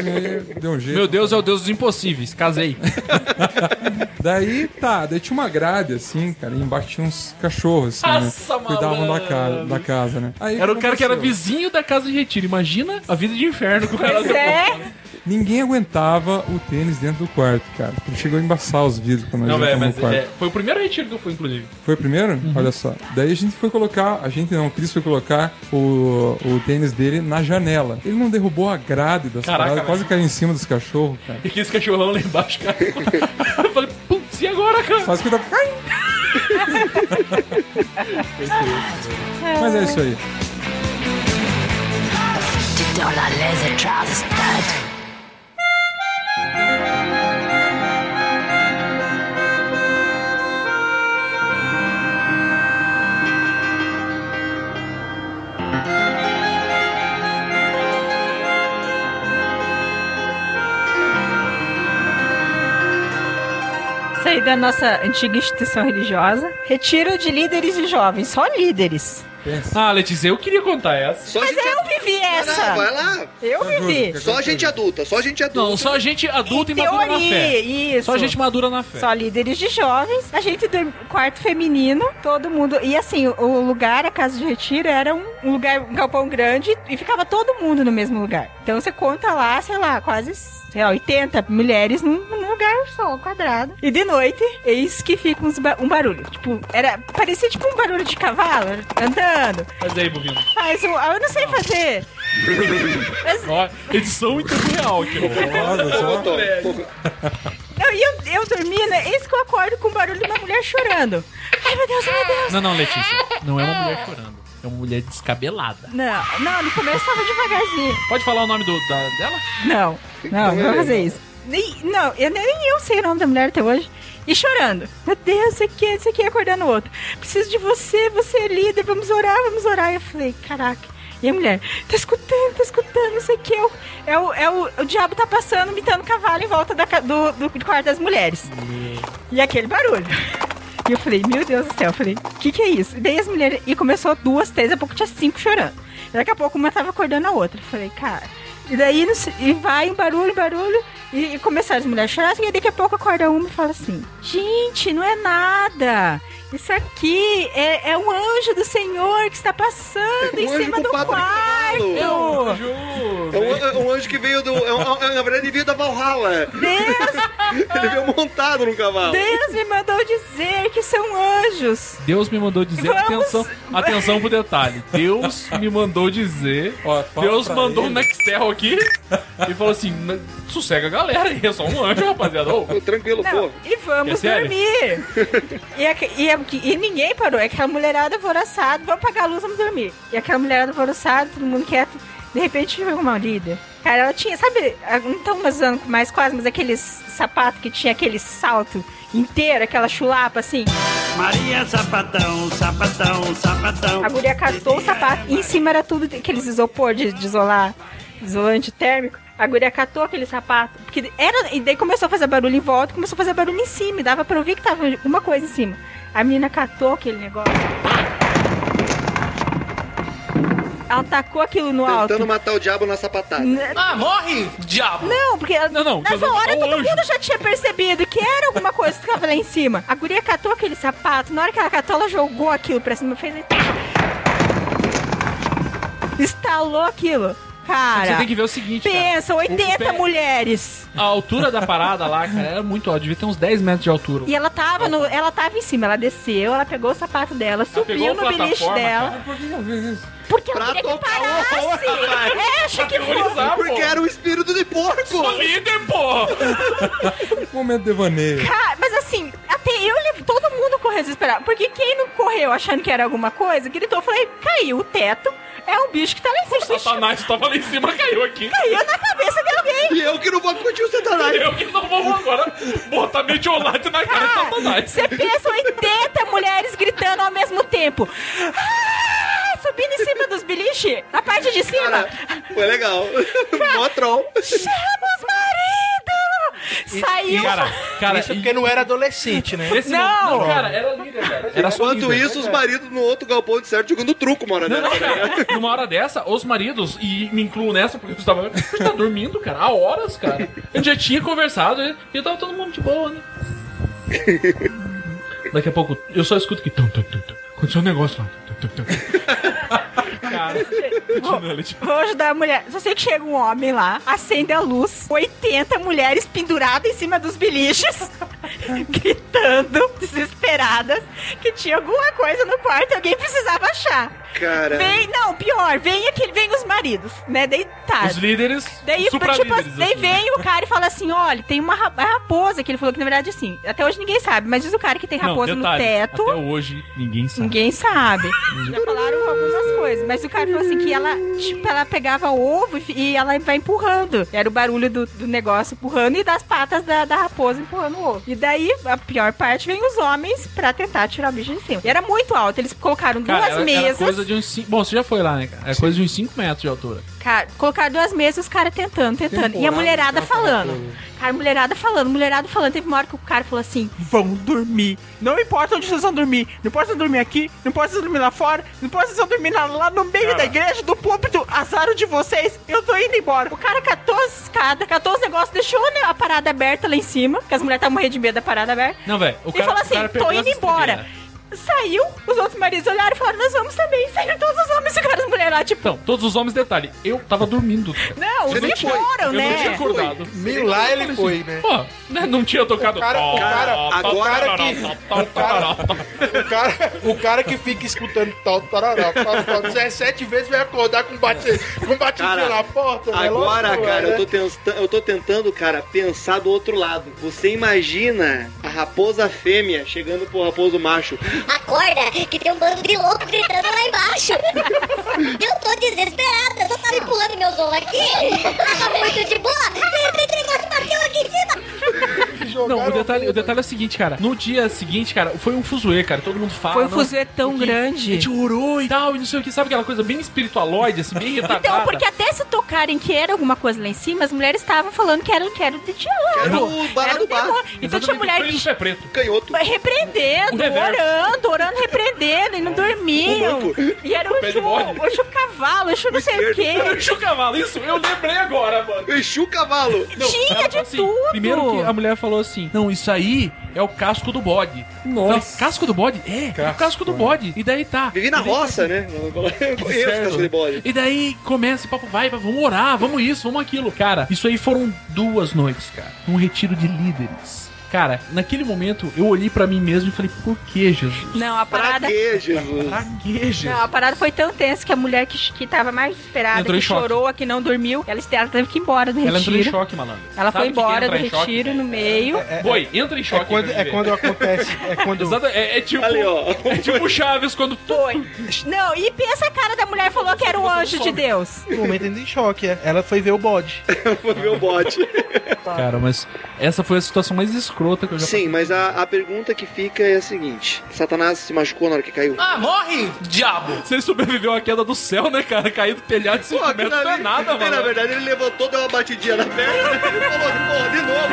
[SPEAKER 4] Um jeito.
[SPEAKER 1] Meu Deus é o Deus dos impossíveis. Casei.
[SPEAKER 4] Daí, tá, daí tinha uma grade, assim, cara, e embaixo tinha uns cachorros, assim,
[SPEAKER 1] Nossa,
[SPEAKER 4] né? Cuidavam da, ca
[SPEAKER 1] malandro.
[SPEAKER 4] da casa, né? Aí,
[SPEAKER 1] Era o cara que era vizinho da casa de retiro. Imagina a vida de inferno que o cara
[SPEAKER 3] é.
[SPEAKER 4] Ninguém aguentava o tênis dentro do quarto, cara. Ele chegou a embaçar os vidros quando
[SPEAKER 1] Não,
[SPEAKER 4] a gente
[SPEAKER 1] mas
[SPEAKER 4] quarto.
[SPEAKER 1] é, foi o primeiro retiro que eu fui, inclusive.
[SPEAKER 4] Foi o primeiro?
[SPEAKER 1] Uhum.
[SPEAKER 4] Olha só. Daí a gente foi colocar, a gente não, o Cris foi colocar o, o tênis dele na janela. Ele não derrubou a grade das
[SPEAKER 1] Caraca,
[SPEAKER 4] paradas, quase caiu em cima dos cachorros, cara.
[SPEAKER 1] E que esse cachorrão lá embaixo, cara. eu falei, putz, e agora, cara?
[SPEAKER 4] Quase que dá. Ai! Mas é isso aí.
[SPEAKER 12] Dans la laser trousers stud.
[SPEAKER 3] Da nossa antiga instituição religiosa. Retiro de líderes e jovens. Só líderes.
[SPEAKER 1] Ah, Letícia, eu queria contar essa.
[SPEAKER 2] Só
[SPEAKER 3] Mas
[SPEAKER 2] gente
[SPEAKER 3] eu vivi essa.
[SPEAKER 2] Não, vai lá.
[SPEAKER 3] Eu vivi.
[SPEAKER 2] Só gente adulta, só gente adulta.
[SPEAKER 1] Não, só gente adulta e
[SPEAKER 3] Em
[SPEAKER 1] madura na fé.
[SPEAKER 3] teoria, isso.
[SPEAKER 1] Só gente madura na fé.
[SPEAKER 3] Só líderes de jovens. A gente dorme quarto feminino, todo mundo. E assim, o- lugar, a casa de retiro, era um, um lugar, um galpão grande e ficava todo mundo no mesmo lugar. Então você conta lá, sei lá, quase. Sei lá, 80 mulheres num, num lugar só, quadrado. E de noite, eis que fica uns ba- um barulho. Tipo, era. Parecia tipo um barulho de cavalo andando.
[SPEAKER 1] Mas aí, Bovino.
[SPEAKER 3] Faz um. ah, Eu não sei fazer. Mas-
[SPEAKER 1] Ó, edição em tempo real.
[SPEAKER 2] Voltou.
[SPEAKER 3] Não, e eu, eu dormi, né? Eis que eu acordo com o barulho de uma mulher chorando. Ai, meu Deus, ai, meu Deus.
[SPEAKER 1] Não, não, Letícia. Não é uma mulher chorando. É uma mulher descabelada.
[SPEAKER 3] Não, não, no começo tava devagarzinho.
[SPEAKER 1] Pode falar o nome do, da, dela?
[SPEAKER 3] Não, não, não vou fazer isso. Nem, não, eu, nem eu sei o nome da mulher até hoje. E chorando. Meu Deus, isso aqui, isso aqui, acordando o outro. Preciso de você, você é líder, vamos orar, vamos orar. E eu falei, caraca. E a mulher, tá escutando, tá escutando, isso aqui é o, é o, é o, o diabo tá passando, imitando cavalo em volta da, do, do, do quarto das mulheres. E aquele barulho. E eu falei, meu Deus do céu, eu falei, o que que é isso? E daí as mulheres, e começou duas, três, daqui a pouco tinha cinco chorando. Daqui a pouco uma tava acordando a outra. Eu falei, cara. E daí e vai um barulho, barulho, e, e começaram as mulheres a chorar, e daqui a pouco acorda uma e fala assim: Gente, não é nada. Isso aqui é, é um anjo do Senhor que está passando em
[SPEAKER 2] Um anjo
[SPEAKER 3] cima do
[SPEAKER 2] pato de cavalo.
[SPEAKER 3] quarto.
[SPEAKER 2] É um, é um anjo que veio do. É um, é- na verdade, ele veio da Valhalla.
[SPEAKER 3] Deus,
[SPEAKER 2] Ele veio montado num cavalo.
[SPEAKER 3] Deus me mandou dizer que são anjos.
[SPEAKER 1] Deus me mandou dizer.
[SPEAKER 3] Vamos-
[SPEAKER 1] Atenção, atenção pro detalhe. Deus me mandou dizer.
[SPEAKER 4] Ó,
[SPEAKER 1] Deus mandou um
[SPEAKER 4] ele.
[SPEAKER 1] Nextel aqui e falou assim: "N- sossega a galera aí, é só um anjo, rapaziada. Ô,
[SPEAKER 2] Tranquilo,
[SPEAKER 3] Não,
[SPEAKER 2] pô.
[SPEAKER 3] e vamos
[SPEAKER 1] É
[SPEAKER 3] dormir. e, aque- e, a- e ninguém parou. É aquela mulherada alvoroçada. Vamos apagar a luz, vamos dormir. E aquela mulherada alvoroçada, todo mundo quieto. De repente chegou uma líder. Cara, ela tinha, sabe, não estão usando mais quase, mas aqueles sapatos que tinha aquele salto inteiro, aquela chulapa assim.
[SPEAKER 18] Maria Sapatão, sapatão, sapatão.
[SPEAKER 3] A guria catou o sapato e em cima era tudo aqueles isopor de, de isolar, isolante térmico. A guria catou aquele sapato, porque era, e daí começou a fazer barulho em volta, começou a fazer barulho em cima, e dava pra ouvir que tava uma coisa em cima. A menina catou aquele negócio. Ela tacou aquilo no alto.
[SPEAKER 2] Tentando matar o diabo na sapatada.
[SPEAKER 1] Ah, morre, diabo!
[SPEAKER 3] Não, porque ela,
[SPEAKER 1] Não, não,
[SPEAKER 3] nessa hora todo
[SPEAKER 1] anjo.
[SPEAKER 3] mundo já tinha percebido que era alguma coisa que tava lá em cima. A guria catou aquele sapato, na hora que ela catou, ela jogou aquilo pra cima, fez. Estalou aquilo. Cara.
[SPEAKER 1] Você tem que ver o seguinte, cara.
[SPEAKER 3] Pensa, 80
[SPEAKER 1] O pé-
[SPEAKER 3] mulheres.
[SPEAKER 1] A altura da parada lá, cara, era muito alta. Devia ter uns 10 metros de altura.
[SPEAKER 3] E ela tava no. Ela tava em cima, ela desceu, ela pegou o sapato dela,
[SPEAKER 1] pegou
[SPEAKER 3] subiu no beliche dela.
[SPEAKER 1] cara.
[SPEAKER 4] Por que ela fez isso?
[SPEAKER 3] Porque ela
[SPEAKER 2] Pra
[SPEAKER 3] queria que
[SPEAKER 2] tocar o horror,
[SPEAKER 3] parasse.
[SPEAKER 2] rapaz.
[SPEAKER 3] É, acha que
[SPEAKER 1] pô.
[SPEAKER 2] Porque era o espírito de porco.
[SPEAKER 1] Sou líder, pô!
[SPEAKER 4] Momento devaneio.
[SPEAKER 3] Cara, mas assim, até eu levo todo mundo correu desesperado. Porque quem não correu achando que era alguma coisa, gritou, eu falei, caiu o teto. É um bicho que tá lá em cima.
[SPEAKER 1] Satanás tava lá em cima, caiu aqui.
[SPEAKER 3] Caiu na cabeça de alguém.
[SPEAKER 2] E eu que não vou curtir o Satanás.
[SPEAKER 1] Eu que não vou agora botar metiolate na cara de Satanás.
[SPEAKER 3] Você pensa 80 mulheres gritando ao mesmo tempo. Ah, subindo em cima dos beliche, na parte de cima.
[SPEAKER 2] Cara, foi legal. Mó troll.
[SPEAKER 3] Chama os maridos! Saiu.
[SPEAKER 1] Cara, cara,
[SPEAKER 5] Isso porque não era adolescente, né?
[SPEAKER 1] esse
[SPEAKER 3] Não.
[SPEAKER 1] não, cara, era líder, cara. Era só
[SPEAKER 2] Enquanto isso, os maridos no outro galpão de certo jogando truco, mora
[SPEAKER 1] Não,
[SPEAKER 2] né?
[SPEAKER 1] não, cara. Numa hora dessa, os maridos, e me incluo nessa, porque eu estava. Eu tá dormindo, cara, há horas, cara. A gente já tinha conversado e e tava todo mundo de boa, né? Daqui a pouco, eu só escuto que. Tum, tum, tum, tum. Aconteceu um negócio lá. Tum, tum, tum. Cara.
[SPEAKER 3] Vou ajudar a mulher. Só sei que chega um homem lá, acende a luz, 80 mulheres penduradas em cima dos biliches, gritando, desesperadas, que tinha alguma coisa no quarto e alguém precisava achar.
[SPEAKER 2] Cara.
[SPEAKER 3] Vem, não, pior, vem aquele, vem os maridos, né? Daí tá.
[SPEAKER 1] Os líderes,
[SPEAKER 3] Daí, tipo,
[SPEAKER 1] supra-líderes,
[SPEAKER 3] daí
[SPEAKER 1] assim.
[SPEAKER 3] vem o cara e fala assim: olha, tem uma ra- raposa, que ele falou que na verdade assim, até hoje ninguém sabe, mas diz o cara que tem
[SPEAKER 1] Não,
[SPEAKER 3] raposa
[SPEAKER 1] detalhe,
[SPEAKER 3] no teto.
[SPEAKER 1] Até hoje, ninguém sabe.
[SPEAKER 3] Ninguém sabe. Já falaram algumas coisas. Mas o cara falou assim que ela, tipo, ela pegava ovo e e ela vai empurrando. Era o barulho do, do negócio empurrando e das patas da, da raposa empurrando o ovo. E daí, a pior parte, vem os homens pra tentar tirar o bicho de cima. E era muito alto. Eles colocaram
[SPEAKER 1] Cara,
[SPEAKER 3] duas
[SPEAKER 1] era, era
[SPEAKER 3] mesas.
[SPEAKER 1] Coisa de uns 5. Bom, você já foi lá, né, cara? É coisa de uns 5 metros de altura.
[SPEAKER 3] Cara, colocaram duas mesas, os caras tentando, tentando. e a
[SPEAKER 4] Temporada
[SPEAKER 3] mulherada
[SPEAKER 4] tava
[SPEAKER 3] falando. Cara, mulherada falando, mulherada falando. Teve uma hora que o cara falou assim: Vão dormir. Não importa onde vocês vão dormir. Não importa vocês dormir aqui, não importa vocês dormir lá fora, não importa vocês vão dormir lá, lá no meio da igreja, do púlpito. Azar de vocês, eu tô indo embora. O cara catou as escadas, catou os negócios, deixou né, a parada aberta lá em cima, que as mulheres estavam morrendo de medo da parada aberta.
[SPEAKER 1] Não, velho. O
[SPEAKER 3] e
[SPEAKER 1] cara,
[SPEAKER 3] falou assim:
[SPEAKER 1] cara
[SPEAKER 3] tô indo embora. Saiu, os outros maridos olharam e falaram: Nós vamos também. Saíram todos os homens, ficaram as mulheres lá, tipo.
[SPEAKER 1] Então, todos os homens, detalhe, eu tava dormindo.
[SPEAKER 3] Não, os que foram,
[SPEAKER 1] Eu
[SPEAKER 3] né?
[SPEAKER 1] não tinha acordado.
[SPEAKER 5] Mil lá ele foi, né?
[SPEAKER 1] Pô, né, não tinha tocado.
[SPEAKER 5] O cara- o cara-
[SPEAKER 2] agora
[SPEAKER 5] o cara que- O cara, o cara que fica escutando tal, tarará, tal, tal, 17 vezes vai acordar com bate, com
[SPEAKER 2] Cara,
[SPEAKER 5] na porta, né?
[SPEAKER 2] Agora,
[SPEAKER 5] Lógico,
[SPEAKER 2] cara,
[SPEAKER 5] né?
[SPEAKER 2] eu tô, tenta- eu tô tentando, cara, pensar do outro lado. Você imagina a raposa fêmea chegando pro raposo macho.
[SPEAKER 15] Acorda, que tem um bando de louco gritando lá embaixo. Eu tô desesperada, só tava empurrando meus ovos aqui. Tava muito de boa, de repente o negócio bateu aqui em cima.
[SPEAKER 1] Não, o detalhe, o detalhe é o seguinte, cara. No dia seguinte, cara, foi um fuzuê, cara. Todo mundo fala.
[SPEAKER 3] Foi um fuzuê tão grande.
[SPEAKER 1] A gente orou e tal, e não sei o que. Sabe aquela coisa bem espiritualoide, assim, bem retardada?
[SPEAKER 3] Então, porque até se tocarem que era alguma coisa lá em cima, as mulheres estavam falando que era, que era de diabo.
[SPEAKER 2] Era o bar
[SPEAKER 3] Era
[SPEAKER 2] do
[SPEAKER 3] o
[SPEAKER 2] bar.
[SPEAKER 3] demônio. Então tinha mulher que
[SPEAKER 1] preto.
[SPEAKER 2] Canhoto.
[SPEAKER 3] repreendendo,
[SPEAKER 1] O
[SPEAKER 3] orando, orando, repreendendo, e não dormiam.
[SPEAKER 2] O
[SPEAKER 3] E era o Exu, o Exu cavalo, o Exu não sei o quê.
[SPEAKER 1] O cavalo, isso, eu lembrei agora, mano.
[SPEAKER 2] O cavalo.
[SPEAKER 3] Tinha de
[SPEAKER 1] assim,
[SPEAKER 3] tudo.
[SPEAKER 1] Primeiro que a mulher falou assim: Não, isso aí é o casco do bode.
[SPEAKER 4] Nossa.
[SPEAKER 1] Falei, casco do bode? É, é o
[SPEAKER 4] Casco,
[SPEAKER 1] casco do bode. E daí tá.
[SPEAKER 2] Vivi na
[SPEAKER 1] daí-
[SPEAKER 2] roça, né? Eu conheço
[SPEAKER 1] Certo.
[SPEAKER 2] casco de bode.
[SPEAKER 1] E daí começa o papo, vai, vai, vamos orar, vamos isso, vamos aquilo. Cara, isso aí foram duas noites, cara. Um retiro de líderes. Cara, naquele momento eu olhei pra mim mesmo e falei, por que, Jesus?
[SPEAKER 3] Não, a parada.
[SPEAKER 2] que, Jesus?
[SPEAKER 1] Pra que, Jesus?
[SPEAKER 3] Não, a parada foi tão tensa que a mulher que, que tava mais desesperada,
[SPEAKER 1] Entrou
[SPEAKER 3] que chorou, a que não dormiu, ela, ela teve que ir embora do
[SPEAKER 1] Ela entrou em
[SPEAKER 3] retiro.
[SPEAKER 1] choque, malandro.
[SPEAKER 3] Ela
[SPEAKER 1] Sabe
[SPEAKER 3] foi
[SPEAKER 1] é
[SPEAKER 3] embora do
[SPEAKER 1] em choque?
[SPEAKER 3] retiro no meio.
[SPEAKER 1] Boi, entra em choque.
[SPEAKER 19] É quando,
[SPEAKER 1] pra
[SPEAKER 19] é quando acontece. É quando.
[SPEAKER 1] Exato, é, é tipo.
[SPEAKER 2] Ali, ó.
[SPEAKER 1] É tipo Chaves quando.
[SPEAKER 3] Foi. Não, e pensa a cara da mulher falou que era um anjo de Deus.
[SPEAKER 19] No momento ainda em choque, é. Ela foi ver o bode.
[SPEAKER 2] Foi ver o bode.
[SPEAKER 1] Cara, mas essa foi a situação mais escrota que eu já
[SPEAKER 2] Sim, mas a, a pergunta que fica é a seguinte: Satanás se machucou na hora que caiu?
[SPEAKER 1] Ah, morre, diabo! Você sobreviveu à queda do céu, né, cara? Caiu do telhado de 5 metros, não é nada,
[SPEAKER 2] mano. Na verdade, ele levantou, deu uma batidinha na perna e falou: de novo.